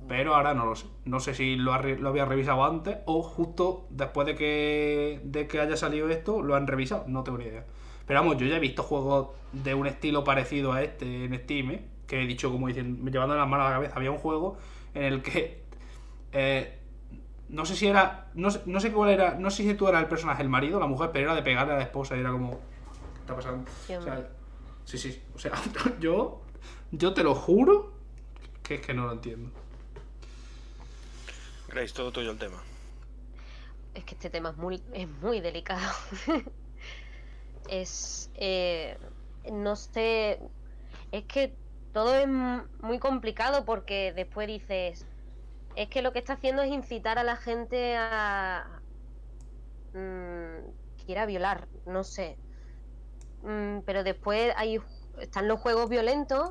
Pero ahora no lo sé. No sé si lo, había revisado antes o justo después de que, de que haya salido esto lo han revisado. No tengo ni idea. Pero vamos, yo ya he visto juegos de un estilo parecido a este en Steam, ¿eh? que he dicho como diciendo, llevando las manos a la cabeza. Había un juego en el que eh, no sé si era. No, sé- no sé cuál era. No sé si tú eras el personaje, el marido, la mujer, pero era de pegarle a la esposa y era como. ¿Qué está pasando? O sea, sí, sí. O sea, yo. Yo te lo juro que es que no lo entiendo. Grace, todo tuyo el tema. Es que este tema es muy, es muy delicado. es. eh, no sé. Es que todo es muy complicado porque después dices. Es que lo que está haciendo es incitar a la gente a. mm, quiera violar, no sé. Mm, pero después hay, están los juegos violentos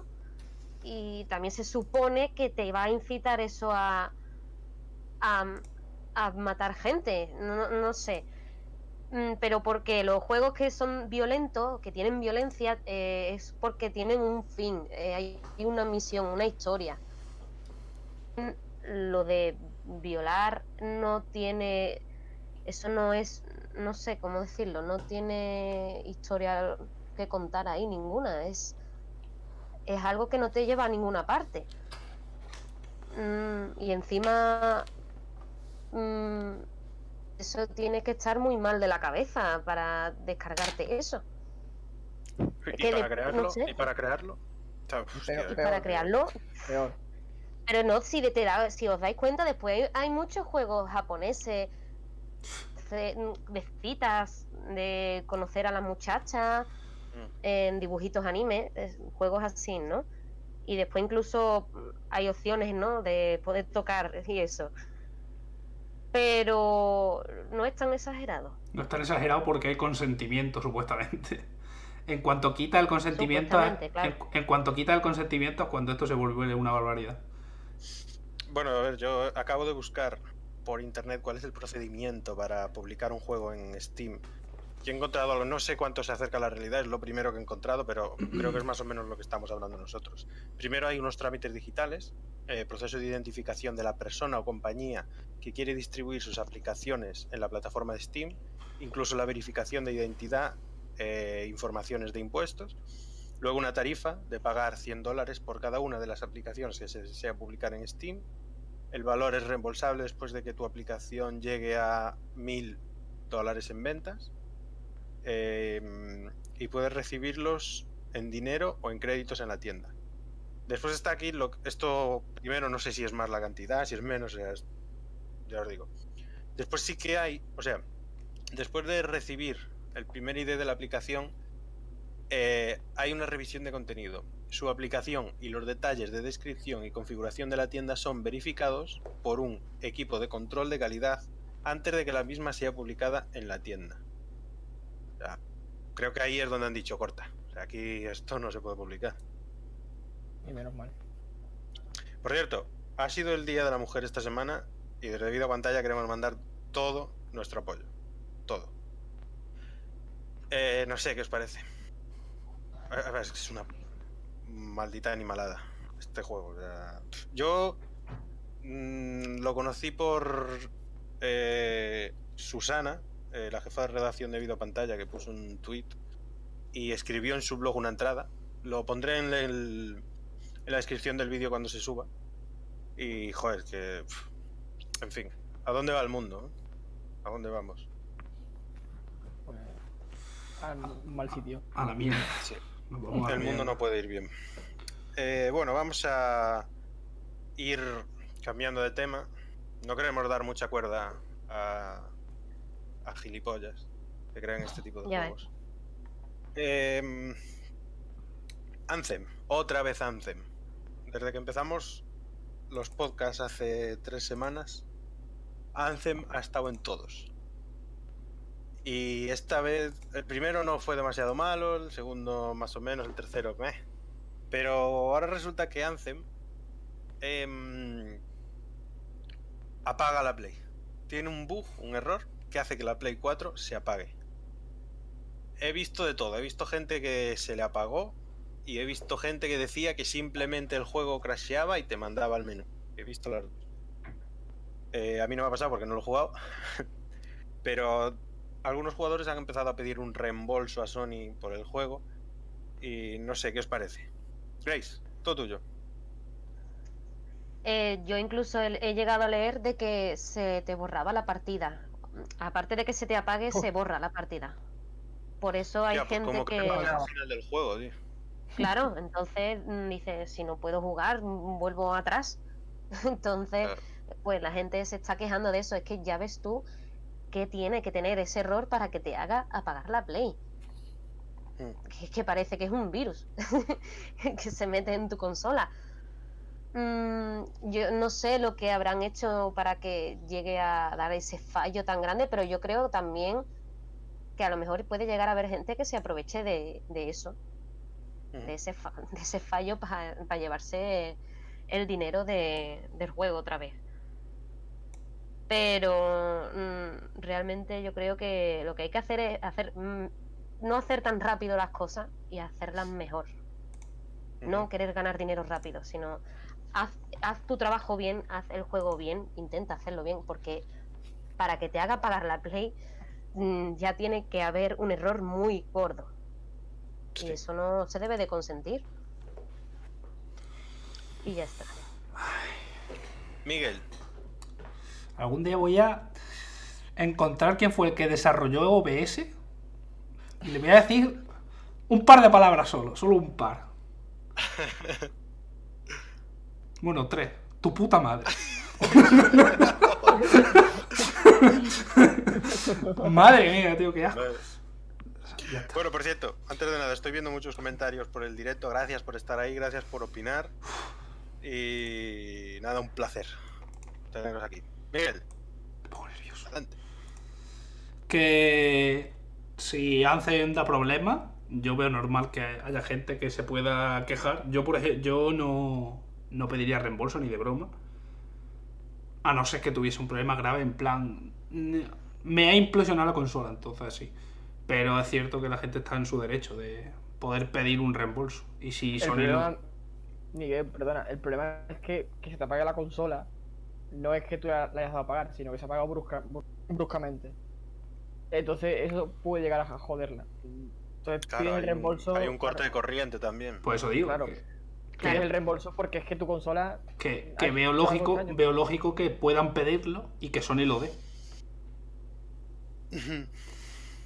y también se supone que te va a incitar eso a. a, matar gente, no, no sé. Mm, Pero porque los juegos que son violentos, que tienen violencia, eh, es porque tienen un fin, eh, hay hay una misión, una historia. Lo de violar no tiene, eso no es, no sé cómo decirlo, no tiene historia que contar ahí ninguna, es, es algo que no te lleva a ninguna parte. Mm, y encima mm, eso tiene que estar muy mal de la cabeza para descargarte eso. ¿Y que para de- crearlo? no sé. ¿Y para crearlo? O sea, hostia, Pero- Y Peor, para crearlo, Peor. Pero no, si, te da- si os dais cuenta, después hay, hay muchos juegos japoneses de, de citas, de conocer a la muchacha, Mm. en dibujitos anime, juegos así, ¿no? Y después incluso hay opciones, ¿no? De poder tocar y eso. Pero no es tan exagerado. No es tan exagerado porque hay consentimiento, supuestamente. En cuanto quita el consentimiento, claro. en cuanto quita el consentimiento es cuando esto se vuelve una barbaridad. Bueno, a ver, yo acabo de buscar por internet cuál es el procedimiento para publicar un juego en Steam. Y he encontrado algo, no sé cuánto se acerca a la realidad, es lo primero que he encontrado, pero creo que es más o menos lo que estamos hablando nosotros. Primero hay unos trámites digitales, eh, proceso de identificación de la persona o compañía que quiere distribuir sus aplicaciones en la plataforma de Steam, incluso la verificación de identidad, eh, informaciones de impuestos. Luego una tarifa de pagar 100 dólares por cada una de las aplicaciones que se desea publicar en Steam. El valor es reembolsable después de que tu aplicación llegue a 1000 dólares en ventas. Eh, y puedes recibirlos en dinero o en créditos en la tienda. Después está aquí, lo, esto primero no sé si es más la cantidad, si es menos, ya, es- ya os digo. Después sí que hay, o sea, después de recibir el primer ID de la aplicación, eh, hay una revisión de contenido. Su aplicación y los detalles de descripción y configuración de la tienda son verificados por un equipo de control de calidad antes de que la misma sea publicada en la tienda. O sea, creo que ahí es donde han dicho corta. O sea, aquí esto no se puede publicar. Y menos mal. Por cierto, ha sido el Día de la Mujer esta semana y desde Vida Pantalla queremos mandar todo nuestro apoyo. Todo. Eh, no sé qué os parece. A a ver, es una maldita animalada este juego. yo mm, lo conocí por eh, Susana, eh, la jefa de redacción de Vida Pantalla, que puso un tweet y escribió en su blog una entrada. Lo pondré en, el- en la descripción del vídeo cuando se suba. Y joder, que. En fin, ¿a dónde va el mundo? eh? ¿A dónde vamos? Pues, a un mal sitio. A la mierda. Sí. Vamos El mundo no puede ir bien. Eh, bueno, vamos a ir cambiando de tema. No queremos dar mucha cuerda a, a gilipollas que crean este tipo de Ya juegos. Em, Anthem, otra vez Anthem. Desde que empezamos los podcasts hace tres semanas, Anthem ha estado en todos. Y esta vez, el primero no fue demasiado malo, el segundo más o menos, el tercero, meh. Pero ahora resulta que Anthem em, apaga la Play. Tiene un bug, un error, que hace que la Play 4 se apague. He visto de todo, he visto gente que se le apagó y he visto gente que decía que simplemente el juego crasheaba y te mandaba al menú. He visto las dos. Eh, a mí no me ha pasado porque no lo he jugado. Pero algunos jugadores han empezado a pedir un reembolso a Sony por el juego. Y no sé, ¿qué os parece? Grace, todo tuyo. Eh, yo incluso he, he llegado a leer de que se te borraba la partida. Aparte de que se te apague, se borra la partida. Por eso hay Ya, pues gente como que... que al final del juego, tío. Claro, entonces mm, dice, si no puedo jugar, mm, vuelvo atrás. Entonces, Claro. pues la gente se está quejando de eso. Es que ya ves tú tiene que tener ese error para que te haga apagar la Play. Mm. Que es que parece que es un virus que se mete en tu consola. Mm, yo no sé lo que habrán hecho para que llegue a dar ese fallo tan grande, pero yo creo también que a lo mejor puede llegar a haber gente que se aproveche de, de eso Ujú. de ese, fa- de ese fallo para llevarse el dinero de- del juego otra vez. Pero realmente yo creo que lo que hay que hacer es hacer mm, no hacer tan rápido las cosas y hacerlas mejor. No querer ganar dinero rápido, sino haz, haz tu trabajo bien, haz el juego bien, intenta hacerlo bien, porque para que te haga pagar la play mm, ya tiene que haber un error muy gordo. Y eso no se debe de consentir. Y ya está. Miguel, Algún día voy a encontrar quién fue el que desarrolló OBS y le voy a decir un par de palabras solo, solo un par. Bueno, tres. Tu puta madre. madre mía, tío, qué asco. Bueno, por cierto, antes de nada, estoy viendo muchos comentarios por el directo. Gracias por estar ahí, gracias por opinar. Y nada, un placer teneros aquí. Miguel, adelante. Que si Anthem da problemas, yo veo normal que haya gente que se pueda quejar. Yo, por ejemplo, yo no, no pediría reembolso ni de broma. A no ser que tuviese un problema grave, en plan. Me ha implosionado la consola, entonces sí. Pero es cierto que la gente está en su derecho de poder pedir un reembolso. Y si El Sony problema, no- Miguel, perdona, el problema es que, que se te apague la consola no es que tú la, la hayas dado a apagar, sino que se ha apagado brusca- bru- bruscamente. Entonces eso puede llegar a joderla. Entonces Claro, pides el reembolso. hay un corte de corriente también. Pues eso digo. Claro. que- el reembolso porque es que tu consola. Que, que veo lógico, veo lógico que puedan pedirlo y que Sony lo dé.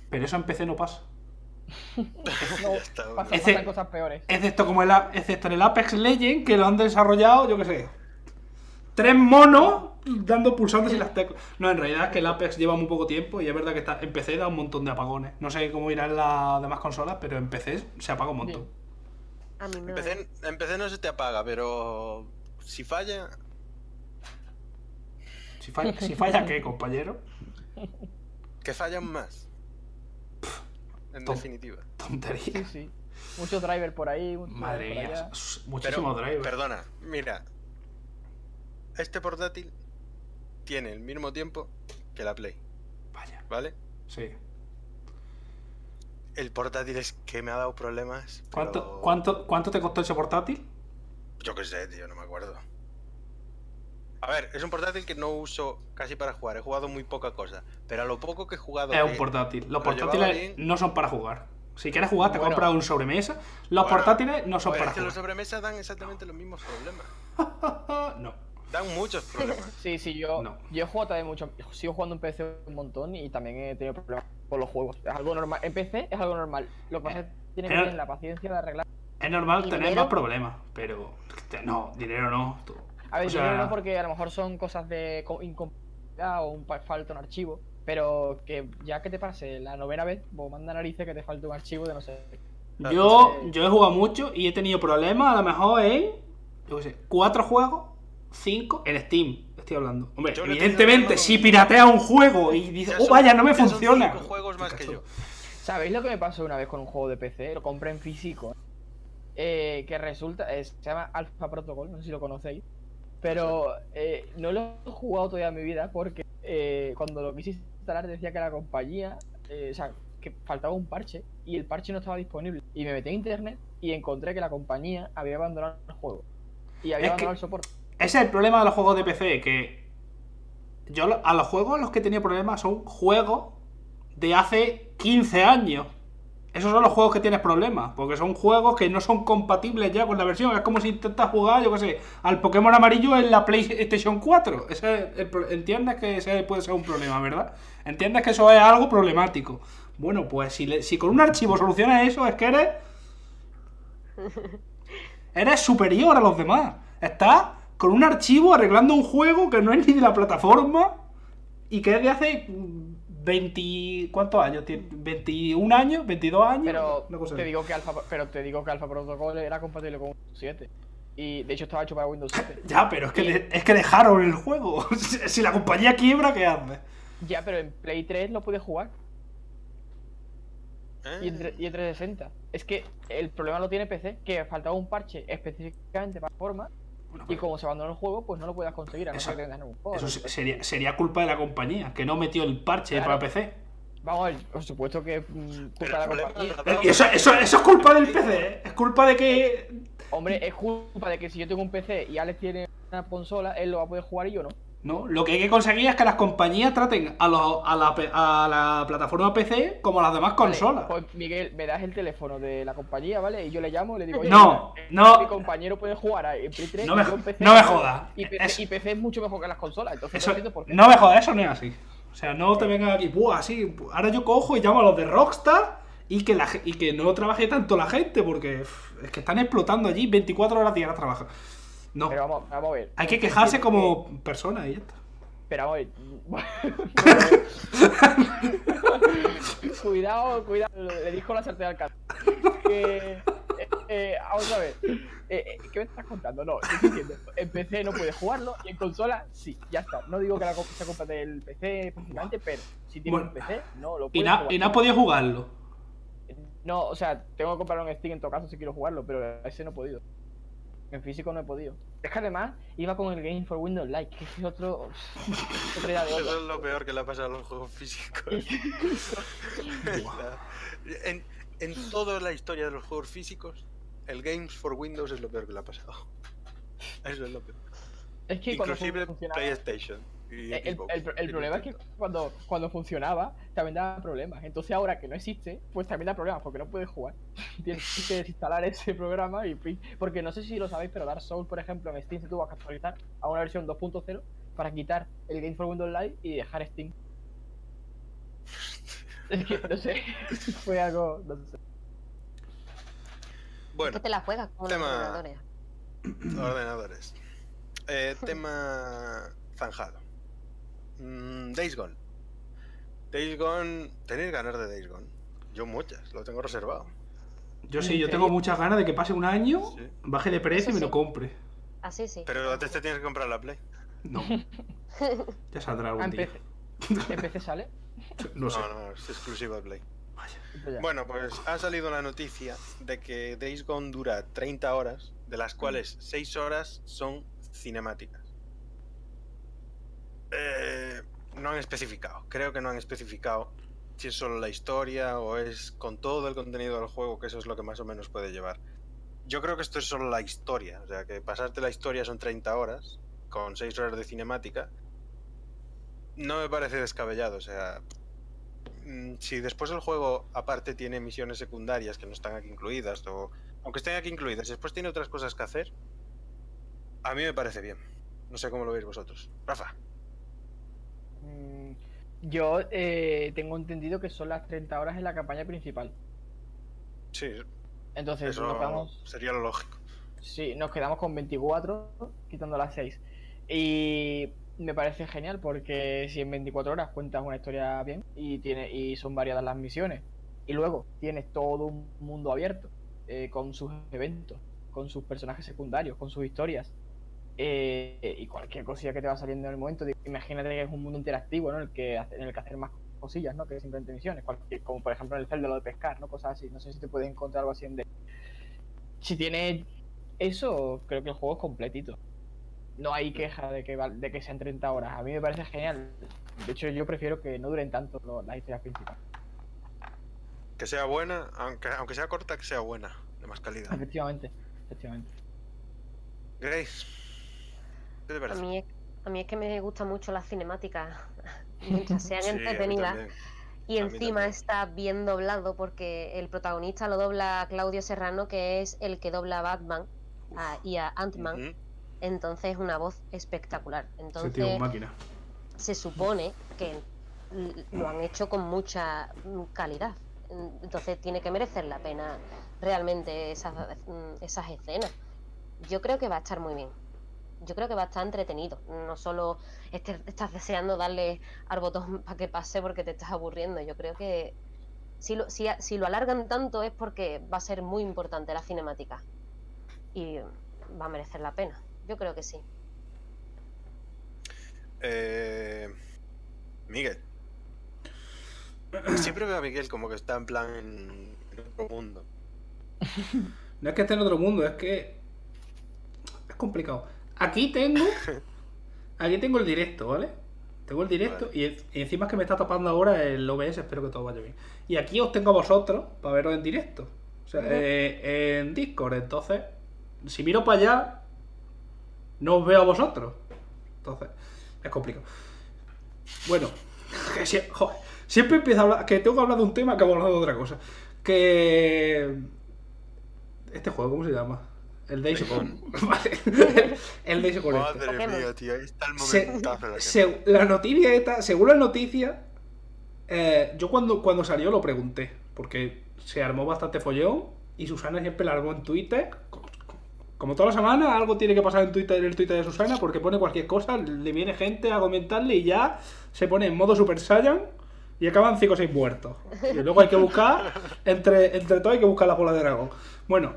Pero eso en PC no pasa. No, está, pasa- bueno. Ese- pasan cosas peores. Excepto como el, excepto en el Apex Legend, que lo han desarrollado, yo qué sé. Tres monos dando pulsantes y las teclas. No, en realidad es que el Apex lleva muy poco tiempo y es verdad que está, en PC da un montón de apagones. No sé cómo irá en las demás consolas, pero en PC se apaga un montón. A mí me Empecé, empecé no se te apaga, pero si falla, Si falla, si falla ¿qué, compañero? que fallan más. En Tom. definitiva. Tontería. Sí, sí. Muchos drivers por ahí. Madre drivers mía, allá. s- Pero, muchísimo driver. perdona, mira. Este portátil tiene el mismo tiempo que la Play, Vaya, ¿vale? sí. El portátil es que me ha dado problemas. ¿Cuánto, pero- cuánto, ¿Cuánto te costó ese portátil? Yo qué sé, tío, no me acuerdo. A ver, es un portátil que no uso casi para jugar, he jugado muy poca cosa. Pero a lo poco que he jugado. Es un portátil. Los lo portátiles bien. no son para jugar. Si quieres jugar, te Bueno. compras un sobremesa. Los Bueno, portátiles no son Joder, para es que los jugar. sobremesas dan exactamente los mismos problemas. no. Dan muchos problemas. Sí, sí, yo, No. yo he jugado también mucho. Sigo jugando en PC un montón y también he tenido problemas con los juegos. Es algo normal. En PC es algo normal. Lo que pasa es que tiene que Pero- tener la paciencia de arreglar. Es normal ¿Y tener dinero? más problemas, pero. No, dinero no. tú- A ver, O yo sea- no porque a lo mejor son cosas de co- incompatibilidad o un falta un archivo. Pero que ya que te pase la novena vez, vos manda narices que te falte un archivo de no sé. Yo, yo he jugado mucho y he tenido problemas, a lo mejor en. Yo qué sé, cuatro juegos, cinco en Steam. Estoy hablando. Hombre, Yo evidentemente, si pirateas un juego y dices, oh vaya, no me funciona. cinco juegos más que yo. ¿Sabéis lo que me pasó una vez con un juego de PC? Lo compré en físico. eh, que resulta. eh, se llama Alpha Protocol, no sé si lo conocéis. Pero eh, no lo he jugado todavía en mi vida porque eh, cuando lo quise instalar decía que la compañía. eh, o sea, que faltaba un parche y el parche no estaba disponible. Y me metí en internet y encontré que la compañía había abandonado el juego. Y había Es que- abandonado el soporte. Ese es el problema de los juegos de PC, que yo a los juegos los que he tenido problemas son juegos de hace 15 años. Esos son los juegos que tienes problemas, porque son juegos que no son compatibles ya con la versión. Es como si intentas jugar, yo qué sé, al Pokémon amarillo en la PlayStation 4. Ese es el entiendes que ese puede ser un problema, ¿verdad? Entiendes que eso es algo problemático. Bueno, pues si, le- si con un archivo solucionas eso, es que eres Eres superior a los demás. Estás con un archivo arreglando un juego que no es ni de la plataforma y que es de hace 20. ¿Cuántos años? tiene? ¿21 años? ¿22 años? Pero te digo que Alpha, pero te digo que Alpha Protocol era compatible con Windows 7. Y de hecho estaba hecho para Windows 7. Ya, pero es que, de- es que dejaron el juego. Si- la compañía quiebra, ¿qué hace? Ya, pero en Play 3 lo puedes jugar. Y en, y en 360. Es que el problema lo tiene PC, que faltaba un parche específicamente para forma. Y como se abandonó el juego, pues no lo puedas conseguir, a no Eso- ser que tengas algún juego. Eso sería, sería culpa de la compañía, que no metió el parche Claro. para PC. Vamos a ver, por supuesto que mm, culpa Pero de la compañía. Y eso, eso, eso es culpa del PC, ¿eh? Es culpa de que. Hombre, es culpa de que si yo tengo un PC y Alex tiene una consola, él lo va a poder jugar y yo no. No, lo que hay que conseguir es que las compañías traten a, los- a, la, a la plataforma PC como a las demás Vale, consolas. pues Miguel, me das el teléfono de la compañía, ¿vale? Y yo le llamo y le digo, oye, No, no. Mi compañero puede jugar a- Play 3 No me y PC no me jodas. Y PC, Es- y PC es mucho mejor que las consolas, entonces Eso, no por qué. no me jodas, eso no es así. O sea, no te vengas aquí, buah, así. Ahora yo cojo y llamo a los de Rockstar y que, la, y que no trabaje tanto la gente porque es que están explotando allí 24 horas diarias trabajan. No, Pero vamos, vamos a ver. hay que quejarse como persona y ya está. Pero vamos a ver. cuidado, cuidado. Le dijo la sartén al. Que. eh, eh, vamos a ver. Eh, eh, ¿Qué me estás contando? No, estoy diciendo. En PC no puedes jugarlo y en consola sí, ya está. No digo que la comp- sea culpa del PC específicamente, pero si tienes Bueno, un PC, no lo Y, puedes na- jugar. y no has podido jugarlo. No, o sea, tengo que comprarlo en Steam en todo caso si quiero jugarlo, pero ese no he podido. En físico no he podido. Es que además iba con el Game for Windows Lite, que es otro. otra idea de. Eso es lo peor que le ha pasado a los juegos físicos. en, en toda la historia de los juegos físicos, el Games for Windows es lo peor que le ha pasado. Eso es lo peor. Es que Inclusive. PlayStation. Y El, problema es que cuando, cuando funcionaba también daba problemas. Entonces ahora que no existe, pues también da problemas porque no puedes jugar. Tienes que desinstalar ese programa y fin. Porque no sé si lo sabéis, pero Dark Souls, por ejemplo, en Steam se tuvo que actualizar a una versión 2.0 para quitar el Game for Windows Live y dejar Steam. Es que no sé, fue algo. No sé. Es Bueno, que te la juegas con los ordenadores. ordenadores. Eh, tema zanjado. Mm, Days Gone. Days Gone. ¿Tenéis ganas de Days Gone? Yo muchas, lo tengo reservado. Yo sí, ¿En yo tengo muchas ganas de que pase un año, Sí. baje de precio y me lo compre. Así sí. Pero antes te tienes que comprar la Play. No. Ya saldrá Ah, algún en día. PC, en PC sale. No sé. No, no, es exclusivo de Play. Pues ya. Bueno, pues ha salido la noticia de que Days Gone dura 30 horas, de las cuales 6 horas son cinemáticas. Eh, no han especificado, creo que no han especificado si es solo la historia o es con todo el contenido del juego, que eso es lo que más o menos puede llevar. Yo creo que esto es solo la historia, o sea, que pasarte la historia son 30 horas, con 6 horas de cinemática. No me parece descabellado, o sea, mm, si después el juego aparte tiene misiones secundarias que no están aquí incluidas o aunque estén aquí incluidas después tiene otras cosas que hacer a mí me parece bien No sé cómo lo veis vosotros. Rafa. Mm, Yo eh, tengo entendido que son las 30 horas en la campaña principal. Sí, Entonces eso nos quedamos, sería lo lógico. sí, nos quedamos con 24, quitando las 6. Y me parece genial porque si en 24 horas cuentas una historia bien y, tiene, y son variadas las misiones, y luego tienes todo un mundo abierto eh, con sus eventos, con sus personajes secundarios, con sus historias. Eh, y cualquier cosilla que te va saliendo en el momento, imagínate que es un mundo interactivo, ¿no? En el que, en el que hacer más cosillas, ¿no? Que simplemente misiones, cualquier- como por ejemplo en el Zelda lo de pescar, ¿no? Cosas así. No sé si te puedes encontrar algo así en de... Si tiene eso, creo que el juego es completito. No hay queja de que, de que sean 30 horas. A mí me parece genial. De hecho, yo prefiero que no duren tanto lo- las historias principales. Que sea buena, aunque, aunque sea corta, que sea buena, de más calidad. Efectivamente, efectivamente. Grace, ¿qué te A mí, es, a mí es que me gustan mucho las cinemáticas, mientras sean Sí, entretenidas. Y A encima está bien doblado porque el protagonista lo dobla Claudio Serrano, que es el que dobla a Batman a- y a Ant-Man. Entonces es una voz espectacular. Entonces tío es máquina. se supone que lo han hecho con mucha calidad. Entonces tiene que merecer la pena realmente esas, mm, esas escenas. Yo creo que va a estar muy bien. Yo creo que va a estar entretenido. No solo este- estás deseando darle al botón para que pase porque te estás aburriendo. Yo creo que si lo, si, si lo alargan tanto es porque va a ser muy importante la cinemática. Y va a merecer la pena. Yo creo que sí. Eh, Miguel. Siempre veo a Miguel como que está en plan en, en otro mundo. No es que esté en otro mundo, es que. Es complicado. Aquí tengo. Aquí tengo el directo, ¿vale? Tengo el directo Vale. y, en- y encima es que me está tapando ahora el OBS, espero que todo vaya bien. Y aquí os tengo a vosotros para veros en directo. O sea, eh, en Discord. Entonces, si miro para allá, no os veo a vosotros. Entonces, es complicado. Bueno, que sie- joder, siempre empiezo a hablar. Que tengo que hablar de un tema que acabo hablando de otra cosa. Que. Este juego, ¿cómo se llama? El Days of Vale. El Days of este. Madre mía, tío, ahí está el Se- momentazo. en la se- la noticia esta, según la noticia, eh, yo cuando, cuando salió lo pregunté, porque se armó bastante follón y Susana siempre la armó en Twitter. Como toda la semana, algo tiene que pasar en Twitter, en el Twitter de Susana, porque pone cualquier cosa, le viene gente a comentarle y ya se pone en modo Super Saiyan y acaban 5 o 6 muertos. Y luego hay que buscar, entre, entre todo hay que buscar la bola de dragón. Bueno,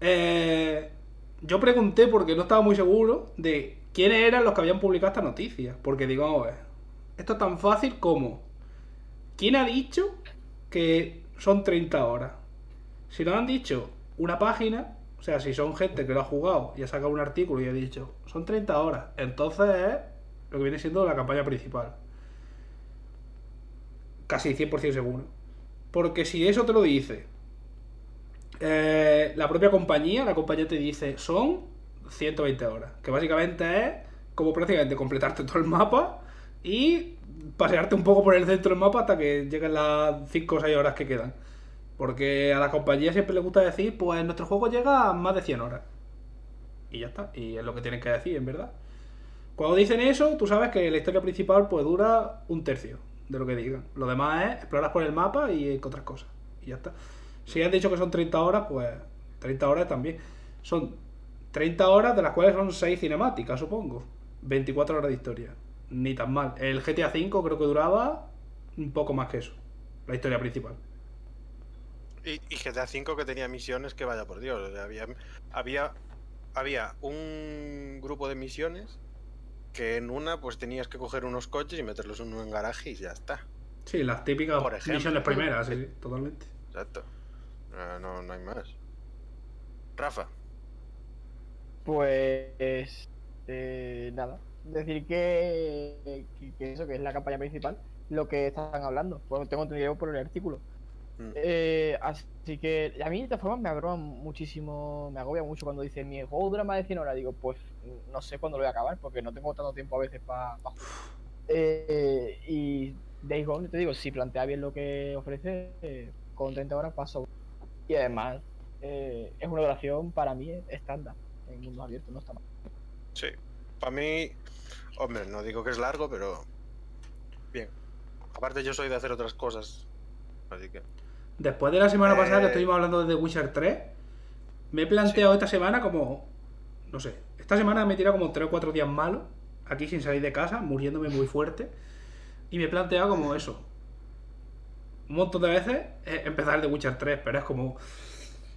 eh, yo pregunté porque no estaba muy seguro de quiénes eran los que habían publicado esta noticia. Porque digo, a ver, esto es tan fácil como ¿quién ha dicho que son 30 horas? Si nos han dicho una página, o sea, si son gente que lo ha jugado y ha sacado un artículo y ha dicho son 30 horas, entonces es lo que viene siendo la campaña principal. Casi 100% seguro. Porque si eso te lo dice eh, la propia compañía, la compañía te dice son 120 horas, que básicamente es como prácticamente completarte todo el mapa y pasearte un poco por el centro del mapa hasta que lleguen las 5 o 6 horas que quedan. Porque a la compañía siempre le gusta decir, pues nuestro juego llega a más de 100 horas. Y ya está, y es lo que tienen que decir, en verdad. Cuando dicen eso, tú sabes que la historia principal pues dura un tercio de lo que digan. Lo demás es explorar por el mapa y otras cosas. Y ya está. Si han dicho que son 30 horas, pues 30 horas también. Son 30 horas de las cuales son 6 cinemáticas, supongo. 24 horas de historia. Ni tan mal. El GTA V creo que duraba un poco más que eso. La historia principal. Y, y GTA V que tenía misiones que vaya por Dios. o sea, había, había, había un grupo de misiones que en una pues tenías que coger unos coches y meterlos en un garaje y ya está. Sí, las típicas Por ejemplo. misiones primeras, sí, sí, totalmente. Exacto. Ah, no, no hay más. Rafa. Pues eh, nada, decir que, eso, que es la campaña principal, lo que están hablando. Bueno, tengo entendido por el artículo. Mm. Eh, así que a mí de todas formas me abruma muchísimo, me agobia mucho cuando dicen mi juego dura más de 100 horas. Digo, pues no sé cuándo lo voy a acabar porque no tengo tanto tiempo a veces para jugar. Eh, y Days Gone, te digo, si plantea bien lo que ofrece, eh, con 30 horas paso. Y además, eh, es una duración para mí estándar en mundos abiertos, no está mal. Sí. Para mí, hombre, no digo que es largo, pero bien. Aparte yo soy de hacer otras cosas, así que... Después de la semana pasada que Eh. estuvimos hablando de The Witcher 3, me he planteado esta semana como. No sé. Esta semana me he tirado como 3 o 4 días malos, aquí sin salir de casa, muriéndome muy fuerte. Y me he planteado como eso. Un montón de veces eh, empezar el The Witcher 3, pero es como.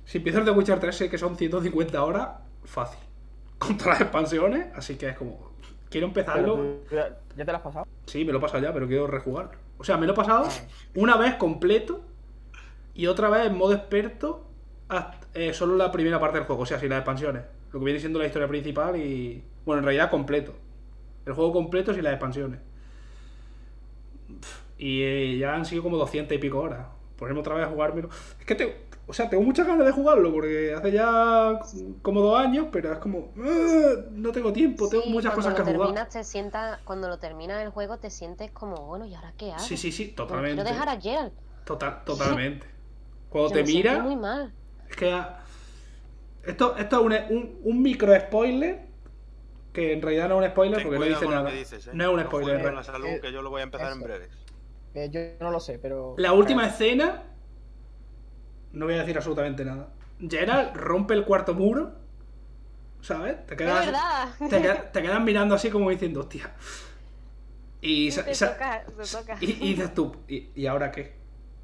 Si empiezo el The Witcher 3, sé que son 150 horas fácil. Contra las expansiones, así que es como. Quiero empezarlo. Pero ¿Ya te lo has pasado? Sí, me lo he pasado ya, pero quiero rejugar. O sea, me lo he pasado una vez completo y otra vez en modo experto hasta- eh, solo la primera parte del juego, o sea, sin las expansiones. Lo que viene siendo la historia principal y. Bueno, en realidad completo. El juego completo sin las expansiones. Y eh, ya han sido como 200 y pico horas. Ponerme otra vez a jugármelo. Es que tengo. O sea, tengo muchas ganas de jugarlo porque hace ya como dos años, pero es como. "Ah, No tengo tiempo, tengo Sí, muchas cosas que jugar. te sientas, cuando lo terminas el juego te sientes como, bueno, ¿y ahora qué hago? Sí, sí, sí, Pero totalmente. Quiero dejar a Gerald. Total, totalmente. Cuando Yo te mira, muy mal. es que. Esto, esto es un, un, un micro spoiler. Que en realidad no es un spoiler Ten porque no dice nada. dices, ¿eh? No es un spoiler. en con la salud, que yo lo voy a empezar en eso. Eh, yo no lo sé, pero. La última escena. No voy a decir absolutamente nada. Gerald rompe el cuarto muro. ¿Sabes? Te Es quedas, verdad. te, quedas- te quedas mirando así como diciendo, hostia. Y, toca, toca. y, y dices tú, ¿y, y ahora qué?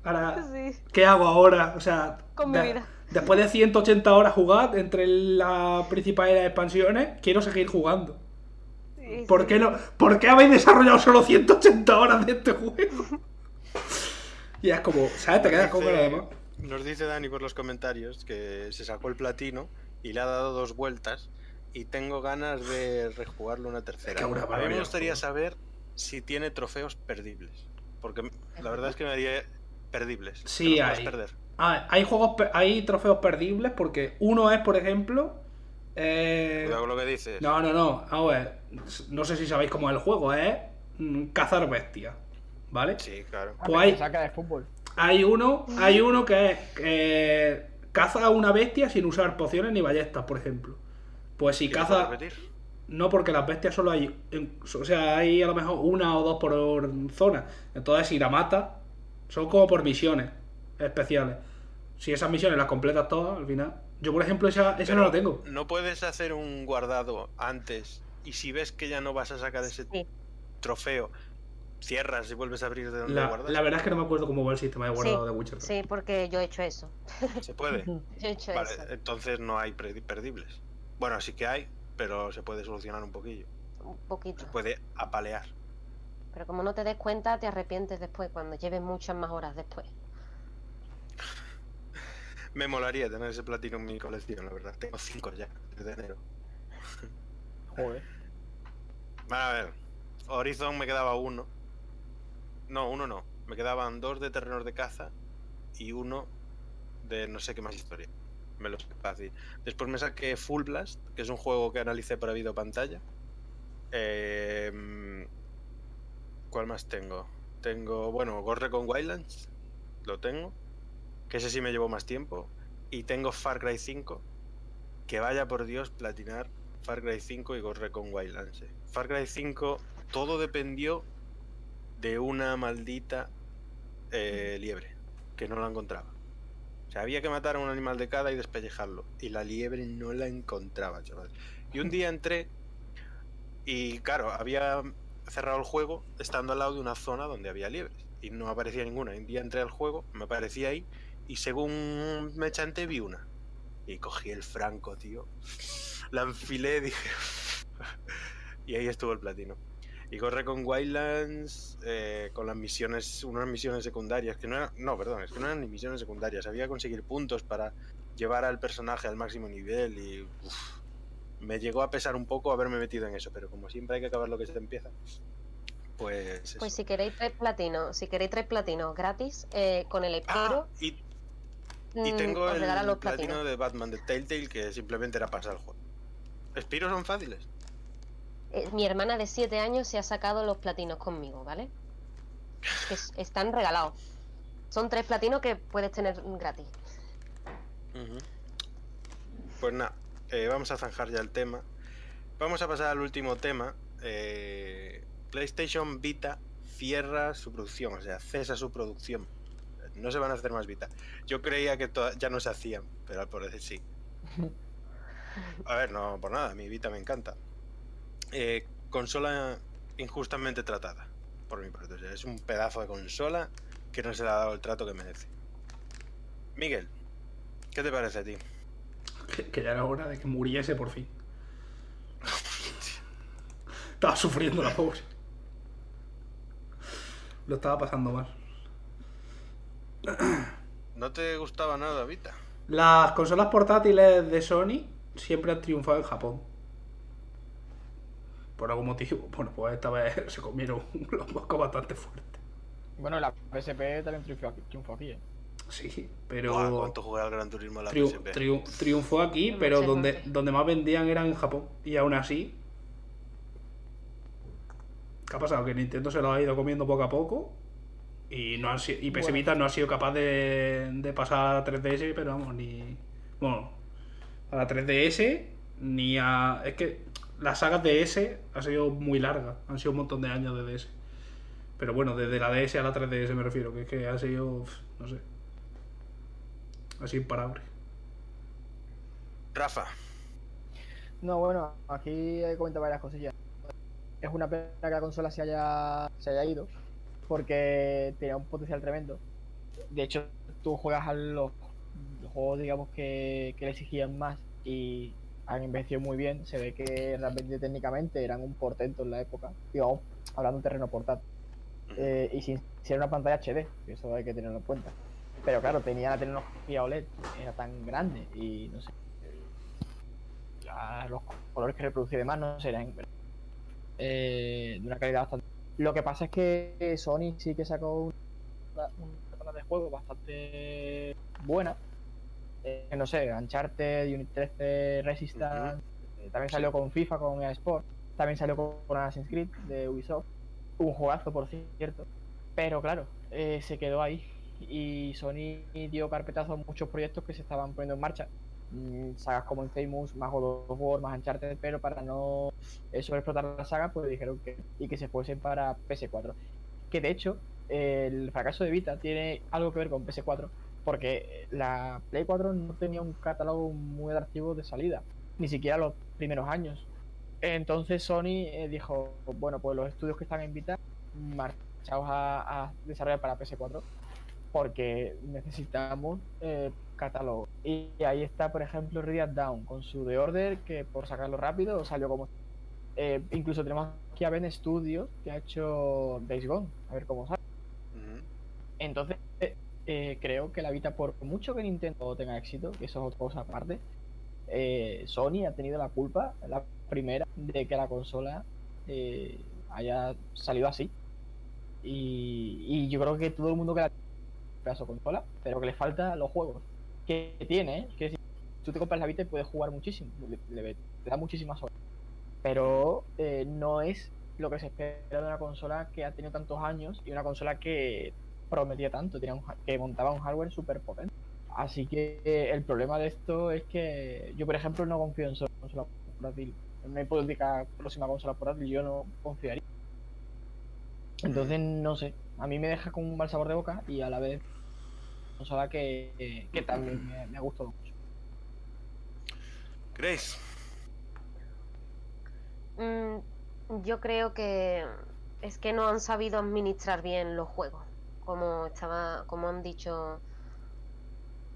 Ahora, Sí. ¿Qué hago ahora? O sea, Con mi de- vida. después de 180 horas jugar entre la principal y las expansiones, quiero seguir jugando. Sí, ¿Por sí. qué, no, ¿Por qué habéis desarrollado solo 180 horas de este juego? Y es como, ¿sabes? Te quedas con lo demás. Nos dice Dani por los comentarios que se sacó el platino y le ha dado dos vueltas y tengo ganas de rejugarlo una tercera. que una a mí me gustaría saber si tiene trofeos perdibles. Porque la verdad es que me haría perdibles. Sí, hay. perder. Ah, hay juegos, hay trofeos perdibles porque uno es, por ejemplo. eh, Cuidado con lo que dices. No, no, no. A ver, no sé si sabéis cómo es el juego, es mm, cazar bestias. ¿Vale? Sí, claro. Pues hay- saca de fútbol. Hay uno, hay uno que es eh, caza a una bestia sin usar pociones ni ballestas, por ejemplo. Pues si ¿Y lo puedo caza. No, porque las bestias solo hay. o sea, hay a lo mejor una o dos por zona. Entonces, si la mata, son como por misiones especiales. Si esas misiones las completas todas, al final. Yo, por ejemplo, esa, esa no la tengo. No puedes hacer un guardado antes y si ves que ya no vas a sacar ese Sí. trofeo, cierras y vuelves a abrir de donde La, guardas. la verdad es que no me acuerdo cómo va el sistema de guardado de Witcher. 3. Sí, porque yo he hecho eso. Se puede. Yo he hecho Vale, eso. entonces no hay perdi- perdibles. Bueno, sí que hay, pero se puede solucionar un poquillo. Un poquito. Se puede apalear. Pero como no te des cuenta, te arrepientes después, cuando lleves muchas más horas después. Me molaría tener ese platino en mi colección, la verdad. Tengo cinco ya, desde enero. Joder. A ver. Horizon me quedaba uno. No, uno no. Me quedaban dos de terrenos de caza y uno de no sé qué más historia. Me lo sé fácil. Después me saqué Full Blast, que es un juego que analicé para video pantalla. Eh, ¿Cuál más tengo? Tengo, bueno, Gorre con Wildlands. Lo tengo. Que ese sí me llevó más tiempo. Y tengo Far Cry 5. Que vaya por Dios platinar Far Cry 5 y Gorre con Wildlands. eh. Far Cry 5, todo dependió de una maldita eh, liebre. Que no la encontraba. O sea, había que matar a un animal de cada y despellejarlo. Y la liebre no la encontraba, chaval. Y un día entré y, claro, había cerrado el juego estando al lado de una zona donde había liebres. Y no aparecía ninguna. Un día entré al juego, me aparecía ahí. Y según me chanté, vi una. Y cogí el franco, tío. La enfilé, dije. y ahí estuvo el platino. Y corre con Wildlands, eh, con las misiones, unas misiones secundarias, que no eran, no, perdón, es que no eran ni misiones secundarias, había que conseguir puntos para llevar al personaje al máximo nivel y uf, me llegó a pesar un poco haberme metido en eso, pero como siempre hay que acabar lo que se empieza, pues... Pues si queréis tres platinos, si queréis tres platinos gratis, eh, con el Ah, Espiro, y, y mm, tengo regalan el los platino platinos. de Batman de Telltale que simplemente era pasar el juego. Espiros son fáciles. Eh, mi hermana de 7 años se ha sacado los platinos conmigo, ¿vale? Que es- están regalados. Son tres platinos que puedes tener gratis. Ujú. Pues nada, eh, vamos a zanjar ya el tema. Vamos a pasar al último tema. Eh, PlayStation Vita cierra su producción, o sea, cesa su producción. No se van a hacer más Vita. Yo creía que ya no se hacían, pero al parecer sí. A ver, no por nada, mi Vita me encanta. Eh, consola injustamente tratada, por mi parte. O sea, es un pedazo de consola que no se le ha dado el trato que merece. Miguel, ¿qué te parece a ti? Que, que ya era hora de que muriese por fin. Estaba sufriendo la pobre. Lo estaba pasando mal. ¿No te gustaba nada Vita? Las consolas portátiles de Sony siempre han triunfado en Japón. Por algún motivo. Bueno, pues esta vez se comieron los moscos bastante fuertes. Bueno, la PSP también triunfó aquí, triunfó aquí, ¿eh? Sí, pero. Buah, ¿Cuánto jugué al Gran Turismo en la triu- PSP? triu- triunfó aquí, pero donde, no sé. donde más vendían era en Japón. Y aún así. ¿Qué ha pasado? Que Nintendo se lo ha ido comiendo poco a poco. Y, no han si- y PS Bueno. Vita no ha sido capaz de, de pasar a 3DS, pero vamos, ni. Bueno, a la 3DS, ni a. Es que las sagas de S ha sido muy larga. Han sido un montón de años de DS. Pero bueno, desde la DS a la 3DS me refiero, que es que ha sido. No sé. Ha sido imparable. Rafa, No, bueno, aquí hay que comentar varias cosillas. Es una pena que la consola se haya, se haya ido, porque tenía un potencial tremendo. De hecho, tú juegas a los juegos, digamos, que, que le exigían más y han envejecido muy bien. Se ve que realmente técnicamente eran un portento en la época, digamos, hablando de terreno portátil. Eh, y sin ser una pantalla HD, que eso hay que tenerlo en cuenta. Pero claro, tenía la tecnología OLED, era tan grande y no sé. ya los colores que reproducía y demás no serán eh, de una calidad bastante. Lo que pasa es que Sony sí que sacó una, una de juego bastante buena. Eh, no sé, Uncharted, Unit 13, Resistance. eh, también salió con FIFA, con EA Sport. También salió con, Assassin's Creed de Ubisoft. Un juegazo, por cierto. Pero claro, eh, se quedó ahí. Y Sony dio carpetazo a muchos proyectos que se estaban poniendo en marcha. Mm, sagas como Infamous, más God of War, más Uncharted, pero para no eh, sobreexplotar la saga, pues dijeron que y que se fuesen para PS4. Que de hecho, el fracaso de Vita tiene algo que ver con PS4, porque la Play 4 no tenía un catálogo muy atractivo de salida, ni siquiera los primeros años. Entonces Sony eh, dijo, bueno, pues los estudios que están en Vita, marchaos a, a desarrollar para PS4, porque necesitamos eh, catálogo. Y ahí está, por ejemplo, Red Down con su The Order, que por sacarlo rápido salió como. Eh, incluso tenemos aquí a Ben Studios, que ha hecho Days Gone, a ver cómo sale. Entonces, eh, creo que la Vita, por mucho que Nintendo tenga éxito, que eso es otra cosa aparte, eh, Sony ha tenido la culpa, la primera, de que la consola eh, haya salido así. Y, y yo creo que todo el mundo que la pedazo consola, pero que le falta los juegos que tiene, que tú te compras la Vita y puedes jugar muchísimo, le, te da muchísimas horas, pero no es lo que se espera de una consola que ha tenido tantos años y una consola que prometía tanto, tenía un que montaba un hardware súper potente. Así que eh, el problema de esto es que yo, por ejemplo, no confío en solo consola portátil. En una hipotética próxima consola portátil yo no confiaría. Entonces, no sé, a mí me deja con un mal sabor de boca y a la vez consola que, que también me, me ha gustado mucho. Grace, Mm, yo creo que es que no han sabido administrar bien los juegos. Como estaba, como han dicho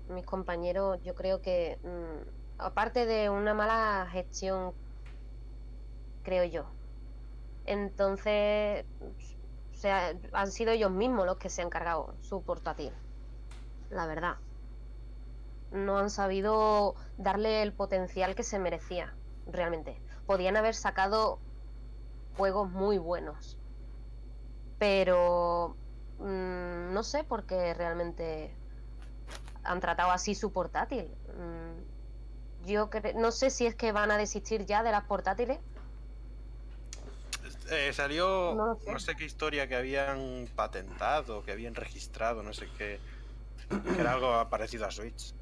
mis compañeros, yo creo que mm, aparte de una mala gestión, creo yo. Entonces, o sea, han sido ellos mismos los que se han cargado su portátil. La verdad. No han sabido darle el potencial que se merecía, realmente. Podían haber sacado juegos muy buenos. Pero mm, no sé por qué realmente han tratado así su portátil. Mm, yo cre- no sé si es que van a desistir ya de las portátiles. eh, salió No sé. qué historia que habían patentado, que habían registrado, no sé qué. Que era algo parecido a Switch.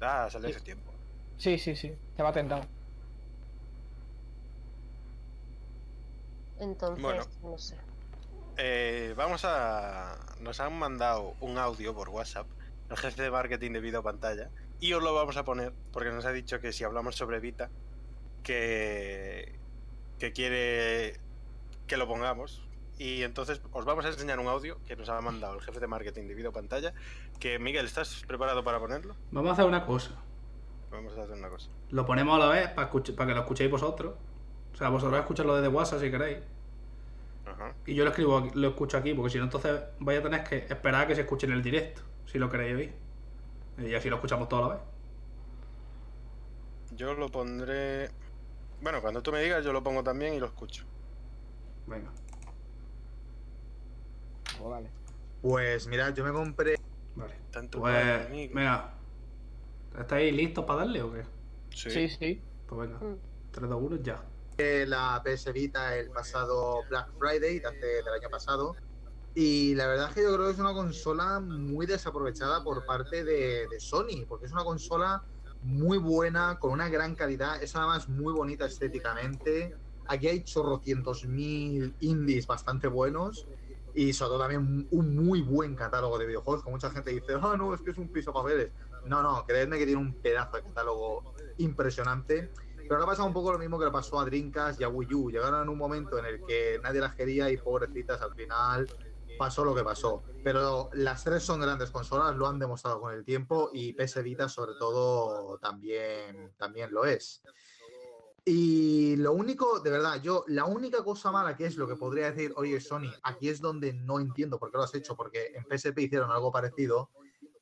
Ah, salió Sí. hace tiempo. Sí, sí, sí, te va tentado. Entonces, Bueno. no sé. Eh, vamos a. Nos han mandado un audio por WhatsApp, el jefe de marketing de Video Pantalla, y os lo vamos a poner porque nos ha dicho que si hablamos sobre Vita, que. que quiere que lo pongamos. Y entonces os vamos a enseñar un audio que nos ha mandado el jefe de marketing de Video Pantalla. Que Miguel, ¿estás preparado para ponerlo? Vamos a hacer una cosa. Vamos a hacer una cosa. Lo ponemos a la vez para, para que lo escuchéis vosotros. O sea, vosotros escucharlo desde WhatsApp si queréis. Ajá. Y yo lo escribo, aquí- lo escucho aquí, porque si no, entonces vais a tener que esperar a que se escuche en el directo, si lo queréis oír. Y así lo escuchamos toda la vez. Yo lo pondré. Bueno, cuando tú me digas, yo lo pongo también y lo escucho. Venga. Pues vale. Pues mirad, yo me compré. Vale. Tanto Pues, venga. ¿Estáis listos para darle o qué? Sí. Sí, sí. Pues venga. Mm. 3, 2, 1, ya. La PS Vita el pasado Black Friday de hace, del año pasado. Y la verdad es que yo creo que es una consola muy desaprovechada por parte de, de Sony, porque es una consola muy buena, con una gran calidad, es además muy bonita estéticamente. Aquí hay chorrocientos mil indies bastante buenos y sobre todo también un muy buen catálogo de videojuegos, que mucha gente dice, ah, no, es que es un piso papeles. No, no, creedme que tiene un pedazo de catálogo impresionante. Pero ha pasado un poco lo mismo que le pasó a Dreamcast y a Wii U. Llegaron en un momento en el que nadie las quería y pobrecitas al final pasó lo que pasó. Pero las tres son grandes consolas, lo han demostrado con el tiempo y PS Vita sobre todo también, también lo es. Y lo único, de verdad, yo, la única cosa mala que es lo que podría decir, oye Sony, aquí es donde no entiendo por qué lo has hecho, porque en PSP hicieron algo parecido,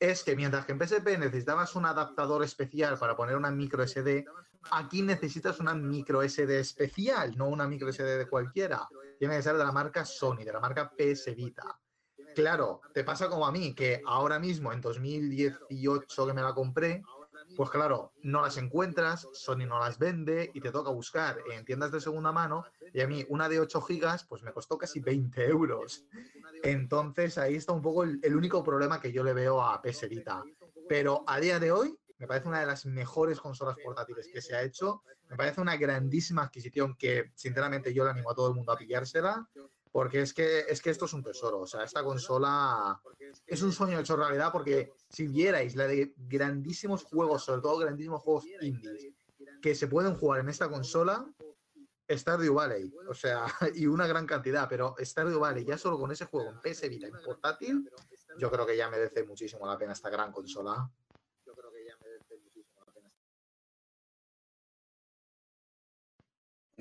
es que mientras que en PSP necesitabas un adaptador especial para poner una micro SD, aquí necesitas una micro SD especial, no una micro SD de cualquiera. Tiene que ser de la marca Sony, de la marca PS Vita. Claro, te pasa como a mí, que ahora mismo en 2018 que me la compré, pues claro, no las encuentras, Sony no las vende y te toca buscar en tiendas de segunda mano y a mí una de 8 gigas pues me costó casi 20 euros. Entonces ahí está un poco el, el único problema que yo le veo a PS Vita. Pero a día de hoy me parece una de las mejores consolas portátiles que se ha hecho. Me parece una grandísima adquisición que sinceramente yo le animo a todo el mundo a pillársela. Porque es que, es que esto es un tesoro. O sea, esta consola es un sueño hecho realidad. Porque si vierais la de grandísimos juegos, sobre todo grandísimos juegos indies, que se pueden jugar en esta consola, Stardew Valley. O sea, y una gran cantidad. Pero Stardew Valley, ya solo con ese juego en PS Vita en portátil, yo creo que ya merece muchísimo la pena esta gran consola.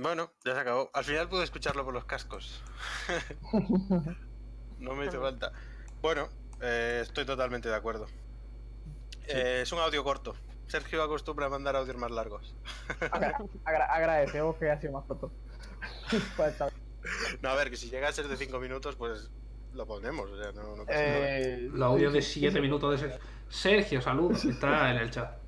Bueno, ya se acabó. Al final pude escucharlo por los cascos. no me hizo falta. Bueno, eh, estoy totalmente de acuerdo. Eh, es un audio corto. Sergio acostumbra a mandar audios más largos. Agra- agra- agradecemos que haya sido más corto. Pues, No, a ver, que si llega a ser de 5 minutos, pues lo ponemos. O sea, no, no pasa nada. eh, Los audios de 7 minutos de Sergio. Sergio, saludos, está en el chat.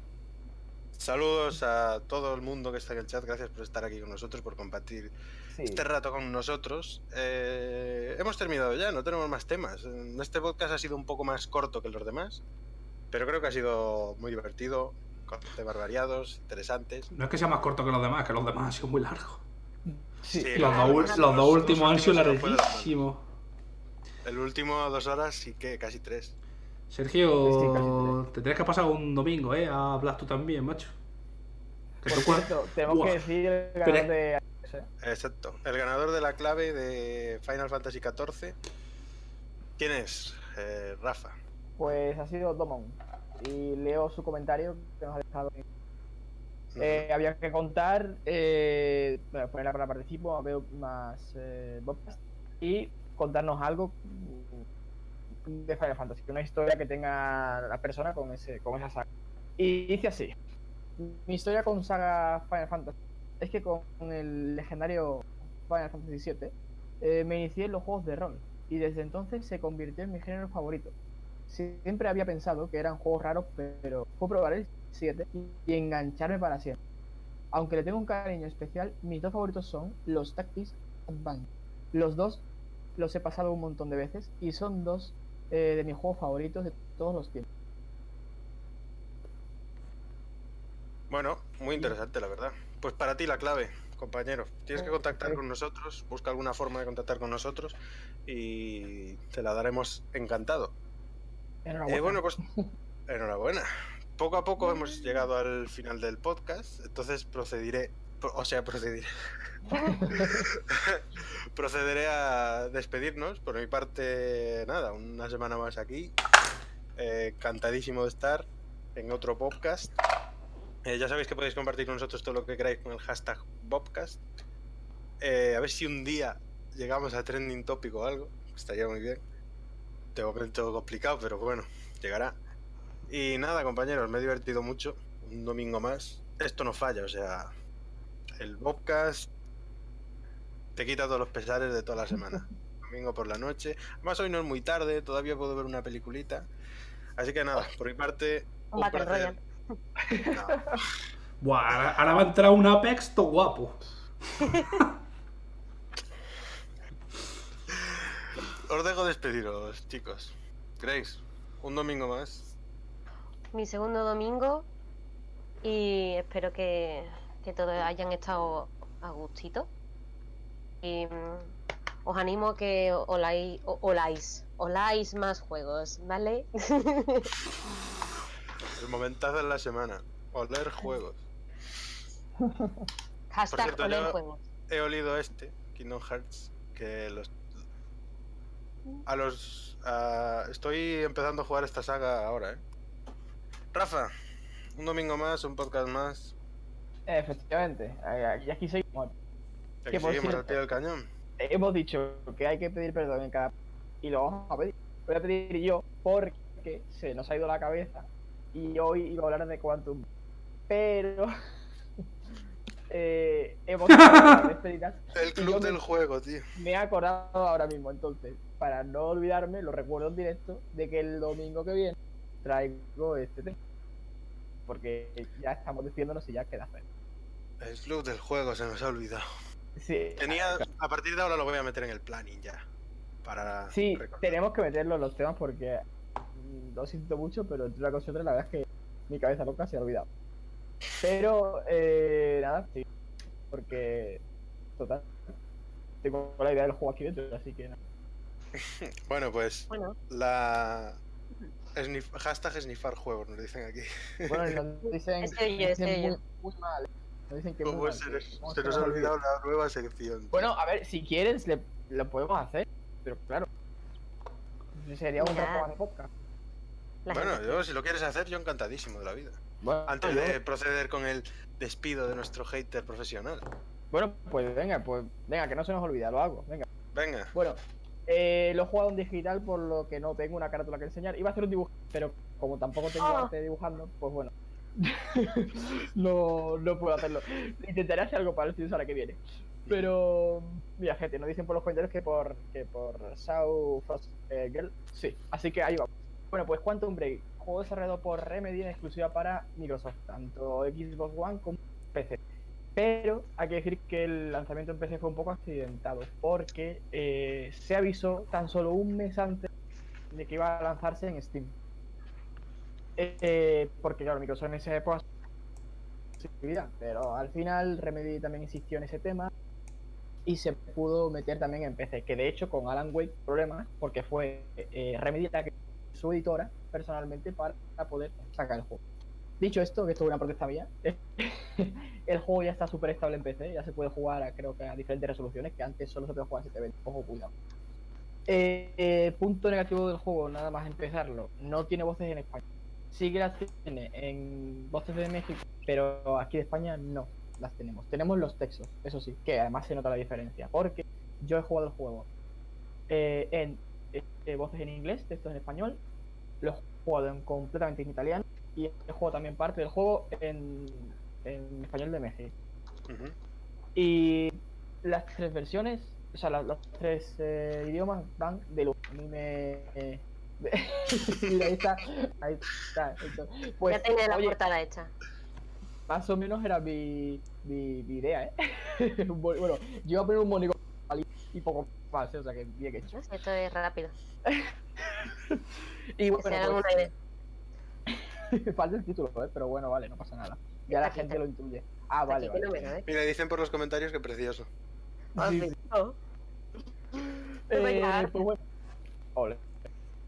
Saludos a todo el mundo que está en el chat. Gracias por estar aquí con nosotros, por compartir sí. este rato con nosotros. Eh, hemos terminado ya, no tenemos más temas. Este podcast ha sido un poco más corto que los demás, pero creo que ha sido muy divertido, con temas variados, interesantes. No es que sea más corto que los demás, que los demás han sido muy largos. Sí, Sí, Los, Claro, dos, los- ul- los dos los últimos han sido larguísimos. El último dos horas sí que casi tres. Sergio, te tienes que pasar un domingo, ¿eh? A hablar tú también, macho. Por cierto, tenemos que decir el ganador de. Exacto. El ganador de la clave de Final Fantasy XIV. ¿Quién es? Eh, Rafa. Pues ha sido Domon. Y leo su comentario que nos ha dejado. Eh, había que contar, eh, bueno, poner la palabra participo, veo más eh, y contarnos algo de Final Fantasy, una historia que tenga la persona con ese con esa saga. Y dice así: Mi historia con saga Final Fantasy es que con el legendario Final Fantasy VII eh, me inicié en los juegos de rol y desde entonces se convirtió en mi género favorito. Siempre había pensado que eran juegos raros, pero fue probar el 7 y engancharme para siempre. Aunque le tengo un cariño especial, mis dos favoritos son los Tactics Advance. Los dos los he pasado un montón de veces y son dos eh, de mis juegos favoritos de todos los tiempos. Bueno, muy interesante, la verdad. Pues para ti la clave. compañero. Tienes que contactar con nosotros, busca alguna forma de contactar con nosotros y te la daremos encantado. Enhorabuena. Eh, bueno, pues enhorabuena. Poco a poco hemos llegado al final del podcast, entonces procederé, pro- o sea, procederé, procederé a despedirnos. Por mi parte, nada, una semana más aquí. Eh, encantadísimo de estar en otro podcast. Eh, ya sabéis que podéis compartir con nosotros todo lo que queráis con el hashtag Bobcast. Eh, a ver si un día llegamos a trending topic o algo. Estaría muy bien. De momento complicado, pero bueno, llegará. Y nada, compañeros, me he divertido mucho. Un domingo más. Esto no falla, o sea, el Bobcast te quita todos los pesares de toda la semana. Domingo por la noche. Además, hoy no es muy tarde, todavía puedo ver una peliculita. Así que nada, por mi parte, Un Battle placer. Royale. No, Buah, ahora, ahora va a entrar un Apex todo guapo. Os dejo despediros, chicos. Grace, un domingo más. Mi segundo domingo y espero que, que todos hayan estado a gustito. Y mm, os animo a que oláis, oláis, oláis más juegos, ¿vale? El momentazo de la semana. Oler juegos. Hashtag cierto, oler juegos. He olido este, Kingdom Hearts, que los... A los... a- Estoy empezando a jugar esta saga ahora, ¿eh? Rafa, un domingo más, un podcast más. Efectivamente, y aquí seguimos. Por seguimos al cierto- pie del cañón. Hemos dicho que hay que pedir perdón en cada. Y lo vamos a pedir. Voy a pedir yo porque se nos ha ido la cabeza. Y hoy iba a hablar de Quantum. Pero. eh, hemos. El club me- del juego, tío. Me he acordado ahora mismo, entonces, para no olvidarme, lo recuerdo en directo, de que el domingo que viene traigo este tema. Porque ya estamos despidiéndonos y ya queda hacer. El club del juego se nos ha olvidado. Sí, Tenía... A partir de ahora lo voy a meter en el planning ya. Para sí recordar. tenemos que meterlo en los temas porque mm, lo siento mucho, pero entre una cosa y otra, la verdad es que mi cabeza loca se ha olvidado. Pero, eh, nada, sí. Porque, total, tengo la idea del juego aquí dentro, así que nada. Bueno, pues Bueno, la... Snif- Hashtag snifar juegos, nos dicen aquí. Bueno, nos dicen, Ese yo, nos dicen ese muy, yo. muy mal. Nos dicen que muy ¿Cómo mal, se, que les- cómo se nos ha olvidado la nueva sección? Bueno, a ver, si quieres, le- lo podemos hacer, pero claro. Sería un más de podcast. la Bueno, gente- yo si lo quieres hacer, yo encantadísimo de la vida. Bueno, Antes yo- de proceder con el despido de nuestro hater profesional. bueno, pues venga, pues venga, que no se nos olvida, lo hago, venga. Venga, Bueno, eh, lo he jugado en digital por lo que no tengo una carátula que enseñar. Iba a hacer un dibujo, pero como tampoco tengo Oh. arte dibujando, pues bueno. no, no puedo hacerlo. Intentaré hacer algo para el fin semana que viene. Pero, mira, gente, nos dicen por los comentarios que por, que por Shaw Frost eh, Girl. Sí, así que ahí va. Bueno, pues Quantum Break, juego desarrollado por Remedy en exclusiva para Microsoft, tanto Xbox One como PC. Pero hay que decir que el lanzamiento en PC fue un poco accidentado, porque eh, se avisó tan solo un mes antes de que iba a lanzarse en Steam. Eh, porque claro, Microsoft en esa época pero al final Remedy también insistió en ese tema y se pudo meter también en PC, que de hecho con Alan Wake problemas, porque fue eh, Remedy que su editora personalmente para poder sacar el juego. Dicho esto, que esto es una protesta mía, el juego ya está súper estable en PC, ya se puede jugar a, creo que a diferentes resoluciones, que antes solo se podía jugar a 720, ojo cuidado. Eh, eh, punto negativo del juego, nada más empezarlo, no tiene voces en español. Sí que las tiene en voces de México, pero aquí de España no las tenemos. Tenemos los textos, eso sí, que además se nota la diferencia, porque yo he jugado el juego eh, en eh, voces en inglés, textos en español, lo he jugado en, completamente en italiano y he jugado también parte del juego en, en español de México. Y las tres versiones, o sea, los, tres eh, idiomas van de lujo. A mí me. eh, ahí está. Ahí está. Pues, ya tenía la oye, portada hecha. más o menos era mi, mi, mi idea, ¿eh? Bu- bueno, yo iba a poner un mónico y poco más, ¿eh? o sea que bien hecho. Esto es rápido. Y bueno, se hagan pues, una idea. falta el título, ¿eh? pero bueno, vale, no pasa nada. Ya la gente lo intuye. Ah, vale, vale. ve. Mira, dicen por los comentarios que precioso. Ah, Sí, sí. sí. Oh. Eh, Venga. pues bueno. Ole.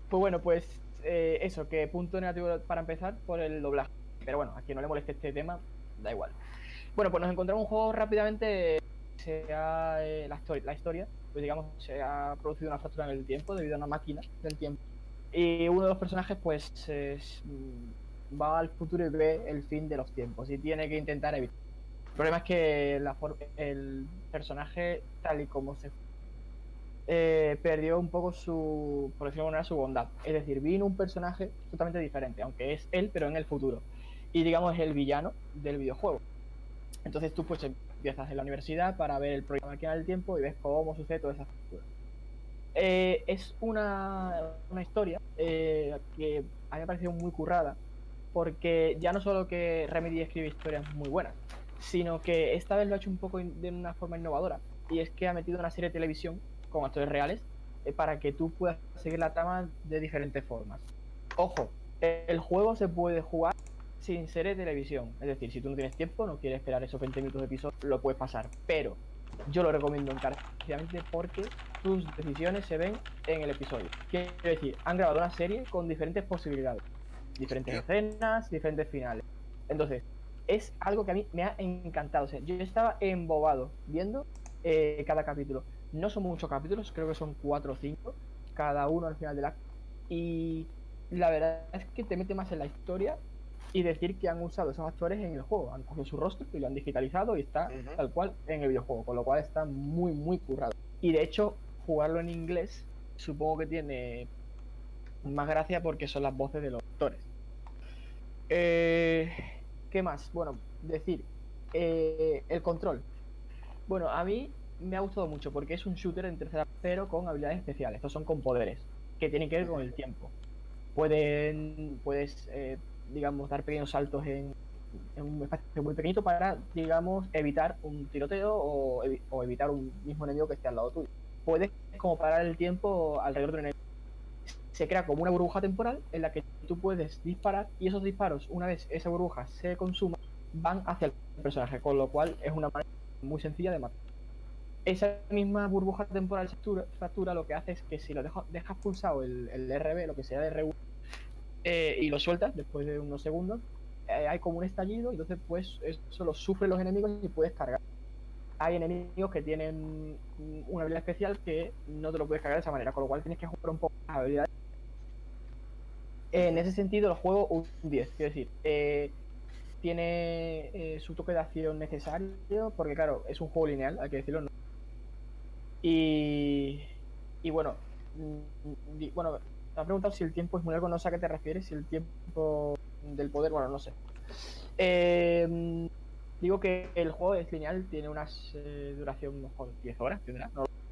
Pues bueno, pues eh, eso, que punto negativo para empezar por el doblaje. Pero bueno, a quien no le moleste este tema, da igual. Bueno, pues nos encontramos un juego rápidamente. Se ha, eh, la, histori- la historia, pues digamos, se ha producido una fractura en el tiempo debido a una máquina del tiempo. Y uno de los personajes, pues, es, mm, va al futuro y ve el fin de los tiempos y tiene que intentar evitar. El problema es que la el personaje, tal y como se eh, perdió un poco su, por decirlo de manera, su bondad. Es decir, vino un personaje totalmente diferente, aunque es él, pero en el futuro. Y digamos es el villano del videojuego. Entonces tú pues empiezas en la universidad para ver el programa máquina del tiempo y ves cómo sucede toda esa factura. Eh, es una, una historia eh, que a mí me ha parecido muy currada, porque ya no solo que Remedy escribe historias muy buenas, sino que esta vez lo ha hecho un poco de una forma innovadora, y es que ha metido una serie de televisión con actores reales eh, para que tú puedas seguir la trama de diferentes formas. Ojo, el juego se puede jugar sin serie de televisión, es decir, si tú no tienes tiempo, no quieres esperar esos 20 minutos de episodio, lo puedes pasar, pero yo lo recomiendo encarecidamente porque tus decisiones se ven en el episodio. Quiero decir, han grabado una serie con diferentes posibilidades, diferentes escenas, diferentes finales. Entonces, es algo que a mí me ha encantado. O sea, yo estaba embobado viendo eh, cada capítulo. No son muchos capítulos, creo que son cuatro o cinco, cada uno al final del acto. Y la verdad es que te mete más en la historia y decir que han usado esos actores en el juego. Han cogido su rostro y lo han digitalizado y está tal cual en el videojuego, con lo cual está muy, muy currado. Y de hecho, jugarlo en inglés supongo que tiene más gracia porque son las voces de los actores. Eh, ¿Qué más? Bueno, decir, eh, el control. Bueno, a mí me ha gustado mucho porque es un shooter en tercera pero con habilidades especiales. Estos son con poderes que tienen que ver con el tiempo. Pueden, puedes, eh, digamos, dar pequeños saltos en, en un espacio muy pequeñito para, digamos, evitar un tiroteo o, evi- o evitar un mismo enemigo que esté al lado tuyo. Puedes como parar el tiempo alrededor de un enemigo. Se crea como una burbuja temporal en la que tú puedes disparar y esos disparos, una vez esa burbuja se consuma, van hacia el personaje, con lo cual es una manera muy sencilla de matar. Esa misma burbuja temporal fractura, fractura lo que hace es que si lo dejas pulsado el, el RB, lo que sea el R1, eh, y lo sueltas después de unos segundos, eh, hay como un estallido y entonces pues eso lo sufren los enemigos y puedes cargar. Hay enemigos que tienen una habilidad especial que no te lo puedes cargar de esa manera, con lo cual tienes que jugar un poco las habilidades. En ese sentido, el juego un 10, quiero decir, eh, tiene eh, su toque de acción necesario, porque claro, es un juego lineal, hay que decirlo. ¿no? Y, y bueno, mm, bueno, me ha preguntado si el tiempo es muy largo, no sé a qué te refieres, si el tiempo del poder, bueno, no sé. Eh, digo que el juego es lineal, tiene una duración, mejor 10 horas,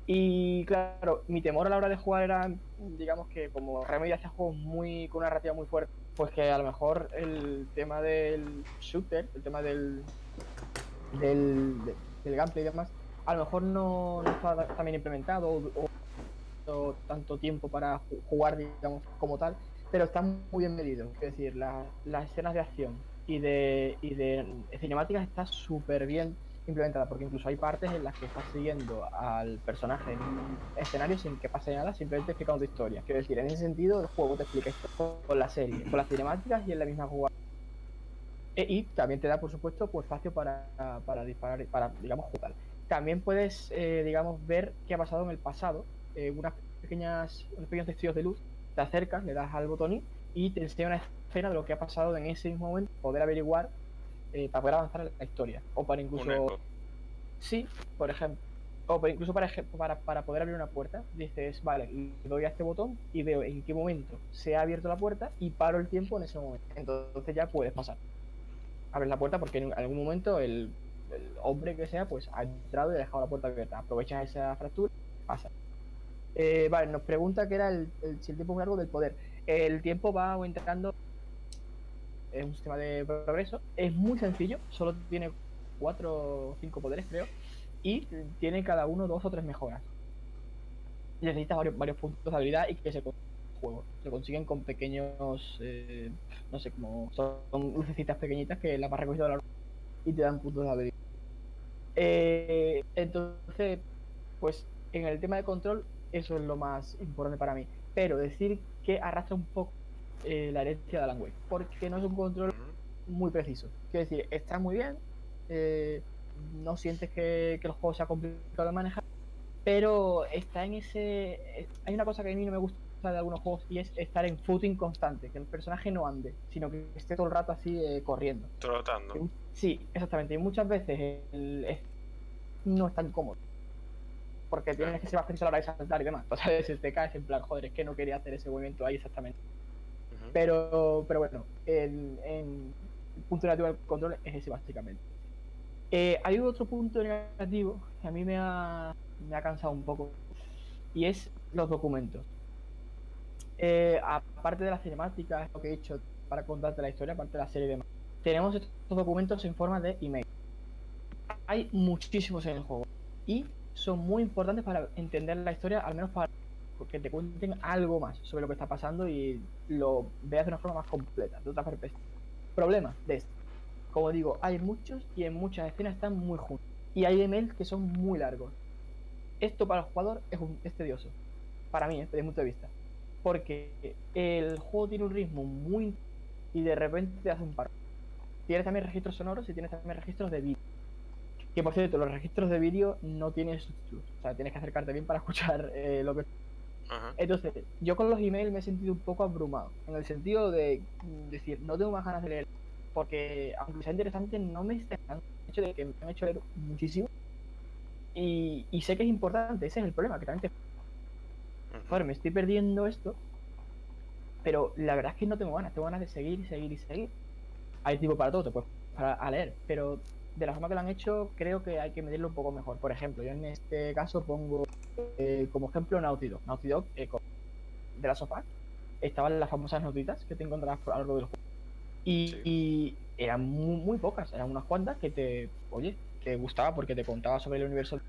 Y claro, mi temor a la hora de jugar era, digamos que como Remedy hace juegos muy con una narrativa muy fuerte, pues que a lo mejor el tema del shooter, el tema del del, de- del gameplay y demás, a lo mejor no, está tan bien implementado o, tanto tiempo para ju- jugar, digamos, como tal, pero está muy bien medido. Es decir, la- las escenas de acción y de, y de cinemáticas está súper bien implementada, porque incluso hay partes en las que estás siguiendo al personaje en un escenario sin que pase nada, simplemente explicando tu historia. Quiero decir, en ese sentido, el juego te explica esto con la serie, con las cinemáticas y en la misma jugada. E- y también te da, por supuesto, pues espacio para, para disparar, para, digamos, jugar. También puedes, eh, digamos, ver qué ha pasado en el pasado. eh, unas pequeñas, unos pequeños destellos de luz, te acercas, le das al botón y te enseña una escena de lo que ha pasado en ese mismo momento, poder averiguar eh, para poder avanzar en la historia. O para incluso... Sí, por ejemplo. O por- incluso para, para, para poder abrir una puerta, dices, vale, le doy a este botón y veo en qué momento se ha abierto la puerta y paro el tiempo en ese momento. Entonces ya puedes pasar. Abres la puerta porque en algún momento el, el hombre que sea, pues ha entrado y ha dejado la puerta abierta. Aprovechas esa fractura, pasa. Eh, vale, nos pregunta qué era el, si el tiempo es largo del poder. El tiempo va aumentando. Es un sistema de progreso. Es muy sencillo, solo tiene cuatro o cinco poderes, creo. Y tiene cada uno dos o tres mejoras. Necesitas varios, varios puntos de habilidad y que se juego. Se consiguen con pequeños. eh, no sé, como. Son lucecitas pequeñitas que las vas recogiendo a largo. y te dan puntos de habilidad. Eh, entonces, pues en el tema de control, eso es lo más importante para mí. Pero decir que arrastra un poco eh, la herencia de Alan Wake, porque no es un control muy preciso. Quiero decir, está muy bien, eh, no sientes que, que el juego sea complicado de manejar, pero está en ese... eh, Hay una cosa que a mí no me gusta de algunos juegos y es estar en footing constante, que el personaje no ande, sino que esté todo el rato así eh, corriendo. Trotando. Sí, exactamente. Y muchas veces el- no es tan cómodo. Porque tienes que ser más preciso a la hora de saltar y demás. Entonces, a veces te caes en plan, joder, es que no quería hacer ese movimiento ahí exactamente. Pero, pero bueno, el, el punto negativo del control es ese básicamente. Eh, hay otro punto negativo que a mí me ha, me ha cansado un poco y es los documentos. Eh, aparte de las cinemáticas, lo que he hecho para contarte la historia, aparte de la serie y demás, tenemos estos documentos en forma de email. Hay muchísimos en el juego y son muy importantes para entender la historia, al menos para que te cuenten algo más sobre lo que está pasando y lo veas de una forma más completa, de otra perspectiva. Problema de esto. Como digo, hay muchos y en muchas escenas están muy juntos. Y hay emails que son muy largos. Esto para el jugador es, es tedioso. Para mí, desde mi punto de vista. Porque el juego tiene un ritmo muy... Y de repente te hace un paro. Tienes también registros sonoros y tienes también registros de vídeo. Que por cierto, los registros de vídeo no tienen subtítulos. O sea, tienes que acercarte bien para escuchar eh, lo que Ajá. entonces, yo con los emails me he sentido un poco abrumado, en el sentido de decir, no tengo más ganas de leer, porque aunque sea interesante, no me está el hecho de que me han hecho leer muchísimo. Y, y sé que es importante, ese es el problema, que también te Ujú. joder, me estoy perdiendo esto, pero la verdad es que no tengo ganas, tengo ganas de seguir y seguir y seguir. Hay tiempo para todo, te puedes parar a leer, pero de la forma que lo han hecho, creo que hay que medirlo un poco mejor. Por ejemplo, yo en este caso pongo eh, como ejemplo Naughty Dog. Naughty Dog, eh, de la sofá, estaban las famosas notitas que te encontrabas a lo largo del juego. Y, Sí. y eran muy, muy pocas, eran unas cuantas que te, oye, te gustaba porque te contaba sobre el universo,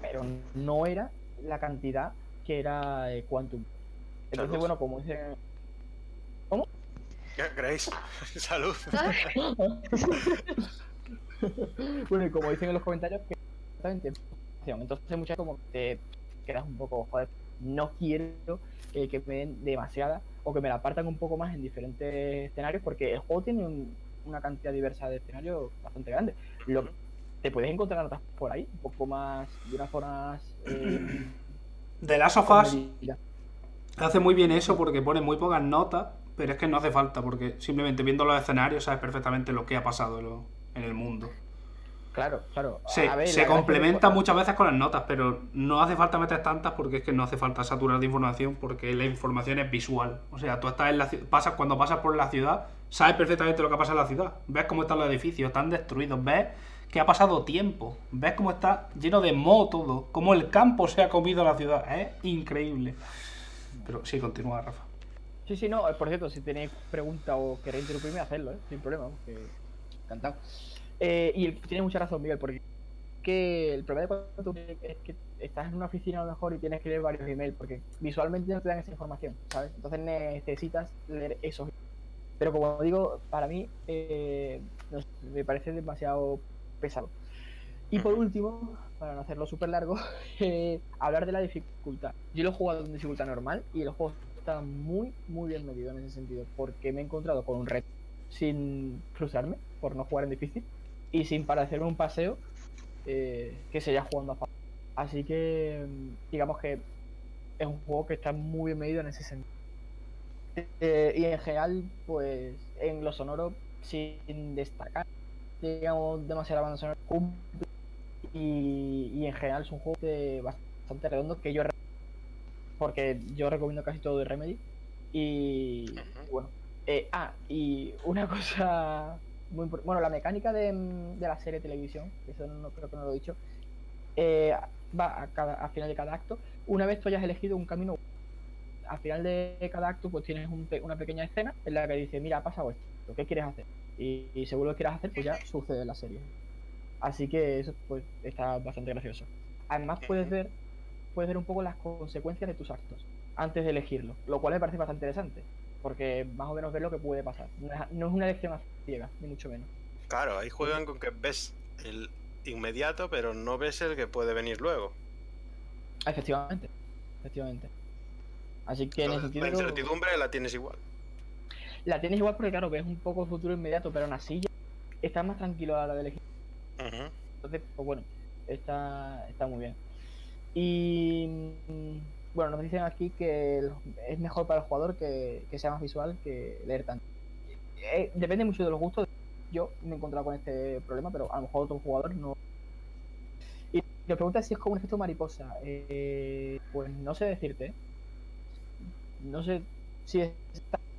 pero no era la cantidad que era eh, Quantum. Entonces, bueno, como dicen, Grace, salud. bueno, y como dicen en los comentarios, que exactamente, entonces muchas como que te quedas un poco, joder, no quiero eh, que me den demasiada o que me la apartan un poco más en diferentes escenarios porque el juego tiene un- una cantidad diversa de escenarios bastante grande. Lo, te puedes encontrar otras por ahí, un poco más, de unas formas... Eh, De Us comedidas. hace muy bien eso porque pone muy pocas notas, pero es que no hace falta porque simplemente viendo los escenarios sabes perfectamente lo que ha pasado en, lo- en el mundo. Claro, claro. Se, ver, se que complementa muchas veces con las notas, pero no hace falta meter tantas porque es que no hace falta saturar de información porque la información es visual. O sea, tú estás en la pasas cuando pasas por la ciudad, sabes perfectamente lo que pasa en la ciudad. Ves cómo están los edificios, están destruidos, ves que ha pasado tiempo, ves cómo está lleno de moho todo, cómo el campo se ha comido la ciudad. Es increíble. Pero sí, continúa, Rafa. Sí, sí, no, eh, por cierto, si tenéis preguntas o queréis interrumpirme, hacedlo, ¿eh? sin problema, que encantado. Eh, y el- tiene mucha razón, Miguel, porque que el problema de cuando tú es que estás en una oficina a lo mejor y tienes que leer varios emails, porque visualmente no te dan esa información, ¿sabes? Entonces necesitas leer esos. Pero como digo, para mí eh, no sé, me parece demasiado pesado. Y por último, para no hacerlo súper largo, eh, hablar de la dificultad. Yo lo he jugado en dificultad normal y el juego muy, muy bien medido en ese sentido, porque me he encontrado con un reto sin frustrarme por no jugar en difícil y sin parecerme un paseo eh, que sería jugando a fácil. Así que, mm, digamos que es un juego que está muy bien medido en ese sentido. Eh, y en general, pues en lo sonoro, sin destacar, digamos, sonora, cumple. Y, y en general es un juego bastante redondo que yo porque yo recomiendo casi todo de Remedy. Y, bueno eh, ah y una cosa muy impor- bueno la mecánica de, de la serie de televisión eso no creo que no lo he dicho eh, va a cada al final de cada acto. Una vez tú hayas elegido un camino al final de cada acto pues tienes un una pequeña escena en la que dice mira ha pasado esto ¿qué quieres hacer? y, y según lo que quieras hacer pues ya sucede en la serie. Así que eso pues está bastante gracioso. Además puedes ver puedes ver un poco las consecuencias de tus actos antes de elegirlo lo cual me parece bastante interesante porque más o menos ver lo que puede pasar no es, no es una elección a ciegas ni mucho menos Claro, ahí juegan con que ves el inmediato, pero no ves el que puede venir luego. Efectivamente, efectivamente. Así que en ese Entonces, la sentido incertidumbre la tienes igual. la tienes igual porque claro, ves un poco el futuro inmediato, pero aún así estás más tranquilo a la hora de elegir. Entonces, pues bueno, está, está muy bien. Y mm, bueno, nos dicen aquí que es mejor para el jugador que, que sea más visual que leer tanto. Eh, depende mucho de los gustos. Yo me he encontrado con este problema, pero a lo mejor otro jugador no. Y te pregunta si es como un efecto mariposa. Eh, pues no sé decirte. No sé si es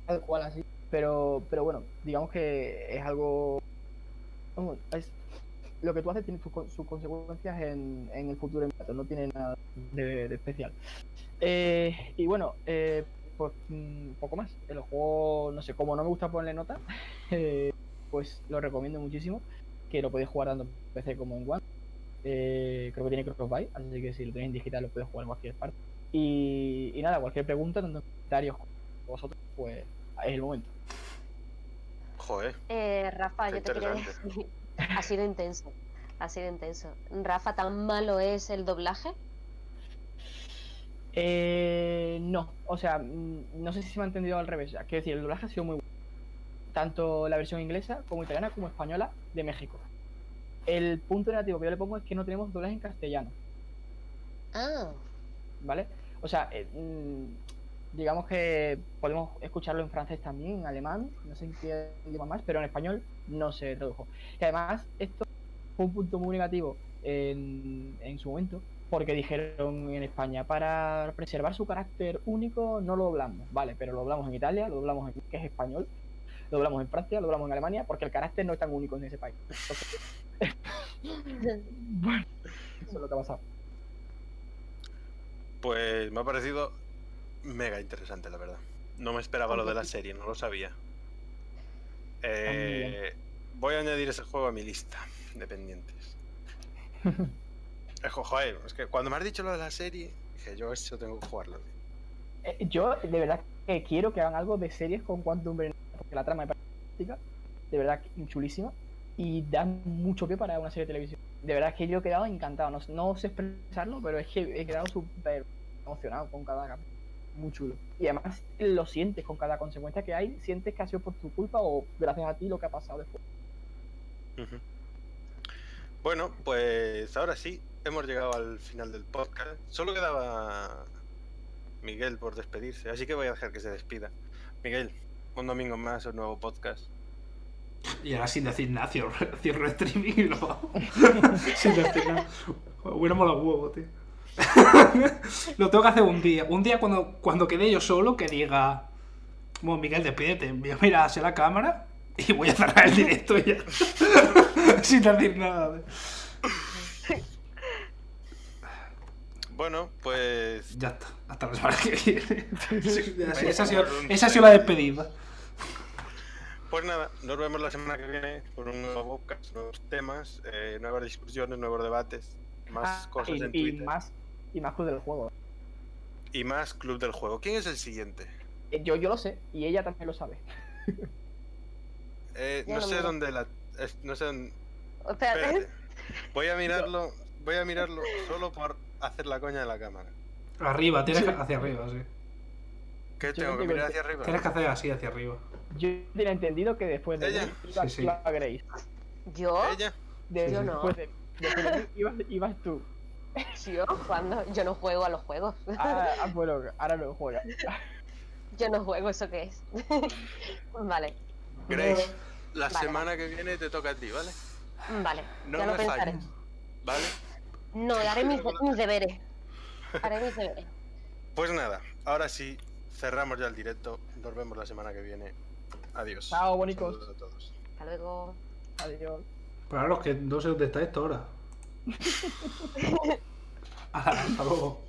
tal cual así. Pero, pero bueno, digamos que es algo. Lo que tú haces tiene sus, con- sus consecuencias en, en el futuro inmediato, no tiene nada de, de especial. Eh, y bueno, eh, pues mm, poco más. El juego, no sé, como no me gusta ponerle nota, eh, pues lo recomiendo muchísimo. Que lo podéis jugar tanto en PC como en One. Eh, creo que tiene crossbuy, así que si lo tenéis en digital lo podéis jugar en cualquier parte. Y, y nada, cualquier pregunta, tanto en comentarios como vosotros, pues es el momento. Joder. Eh, Rafa, Qué yo te quería decir. Ha sido intenso. Ha sido intenso. Rafa, ¿tan malo es el doblaje? Eh, no, o sea, mm, no sé si se me ha entendido al revés. Quiero decir, el doblaje ha sido muy bueno. Tanto la versión inglesa como italiana como española de México. El punto negativo que yo le pongo es que no tenemos doblaje en castellano, Ah, ¿vale? O sea, eh, mm, digamos que podemos escucharlo en francés también, en alemán, no sé en qué idioma más, pero en español no se tradujo. Y además, esto fue un punto muy negativo en, en su momento, porque dijeron en España, para preservar su carácter único no lo doblamos, vale, pero lo doblamos en Italia, lo doblamos en que es español, lo doblamos en Francia, lo doblamos en Alemania, porque el carácter no es tan único en ese país. Entonces, bueno, eso es lo que ha pasado. Pues me ha parecido mega interesante, la verdad. No me esperaba lo de la serie, no lo sabía. Eh, voy a añadir ese juego a mi lista de pendientes. Joder, es que cuando me has dicho lo de la serie, dije yo eso tengo que jugarlo. Eh, Yo de verdad que quiero que hagan algo de series con Quantum Break, porque la trama parece fantástica, de verdad chulísima y da mucho pie para una serie de televisión. De verdad que yo he quedado encantado, no, no sé expresarlo, pero es que he quedado súper emocionado con cada capítulo. Muy chulo. Y además lo sientes con cada consecuencia que hay, sientes que ha sido por tu culpa o gracias a ti lo que ha pasado después. Bueno, pues ahora sí, hemos llegado al final del podcast. Solo quedaba Miguel por despedirse, así que voy a dejar que se despida. Miguel, un domingo más, un nuevo podcast. Y ahora sin decir nada, cierro, cierro el streaming y lo hago. sin decir nada. Hubiera molado huevo, tío. lo tengo que hacer un día. Un día cuando, cuando quede yo solo que diga. Bueno, Miguel, despídete. Voy a mirar hacia la cámara y voy a cerrar el directo ya. sin decir nada. Bueno, pues Ya está. Hasta la semana que viene. Sí, esa, ha sido, cabrón, esa ha sido la despedida. Pues nada, nos vemos la semana que viene por un nuevo podcast, nuevos temas, eh, nuevas discusiones, nuevos debates, más Ah, cosas y, en y Twitter más y más club del juego. y más Club del Juego. ¿Quién es el siguiente? Eh, Yo, yo lo sé y ella también lo sabe. Eh, no sé dónde la... es- no sé dónde... espérate. Espérate. Voy a mirarlo, voy a mirarlo solo por hacer la coña de la cámara. Arriba, tienes que hacia arriba, sí. ¿Qué tengo no que mirar hacia arriba? Tienes que hacer así hacia arriba. Yo tenía entendido que después de Ella. iba, Sí, sí. iba Grace. ¿Yo? ¿Ella? De- Yo no. después de, después de mí ibas, ibas tú. ¿Yo? ¿Cuándo? Yo no juego a los juegos. Ah, ah, bueno, ahora lo juega. Yo no juego, ¿eso qué es? vale, Grace, la Vale, semana que viene te toca a ti, ¿vale? vale. No ya lo me pensaré. falles, ¿vale? No, haré mis, mis deberes. Haré mis deberes. Pues nada, ahora sí, cerramos ya el directo. Nos vemos la semana que viene. Adiós. Chao, bonicos. Saludos a todos. Hasta luego. Adiós. Para los que no sé dónde está esto ahora. Hasta luego.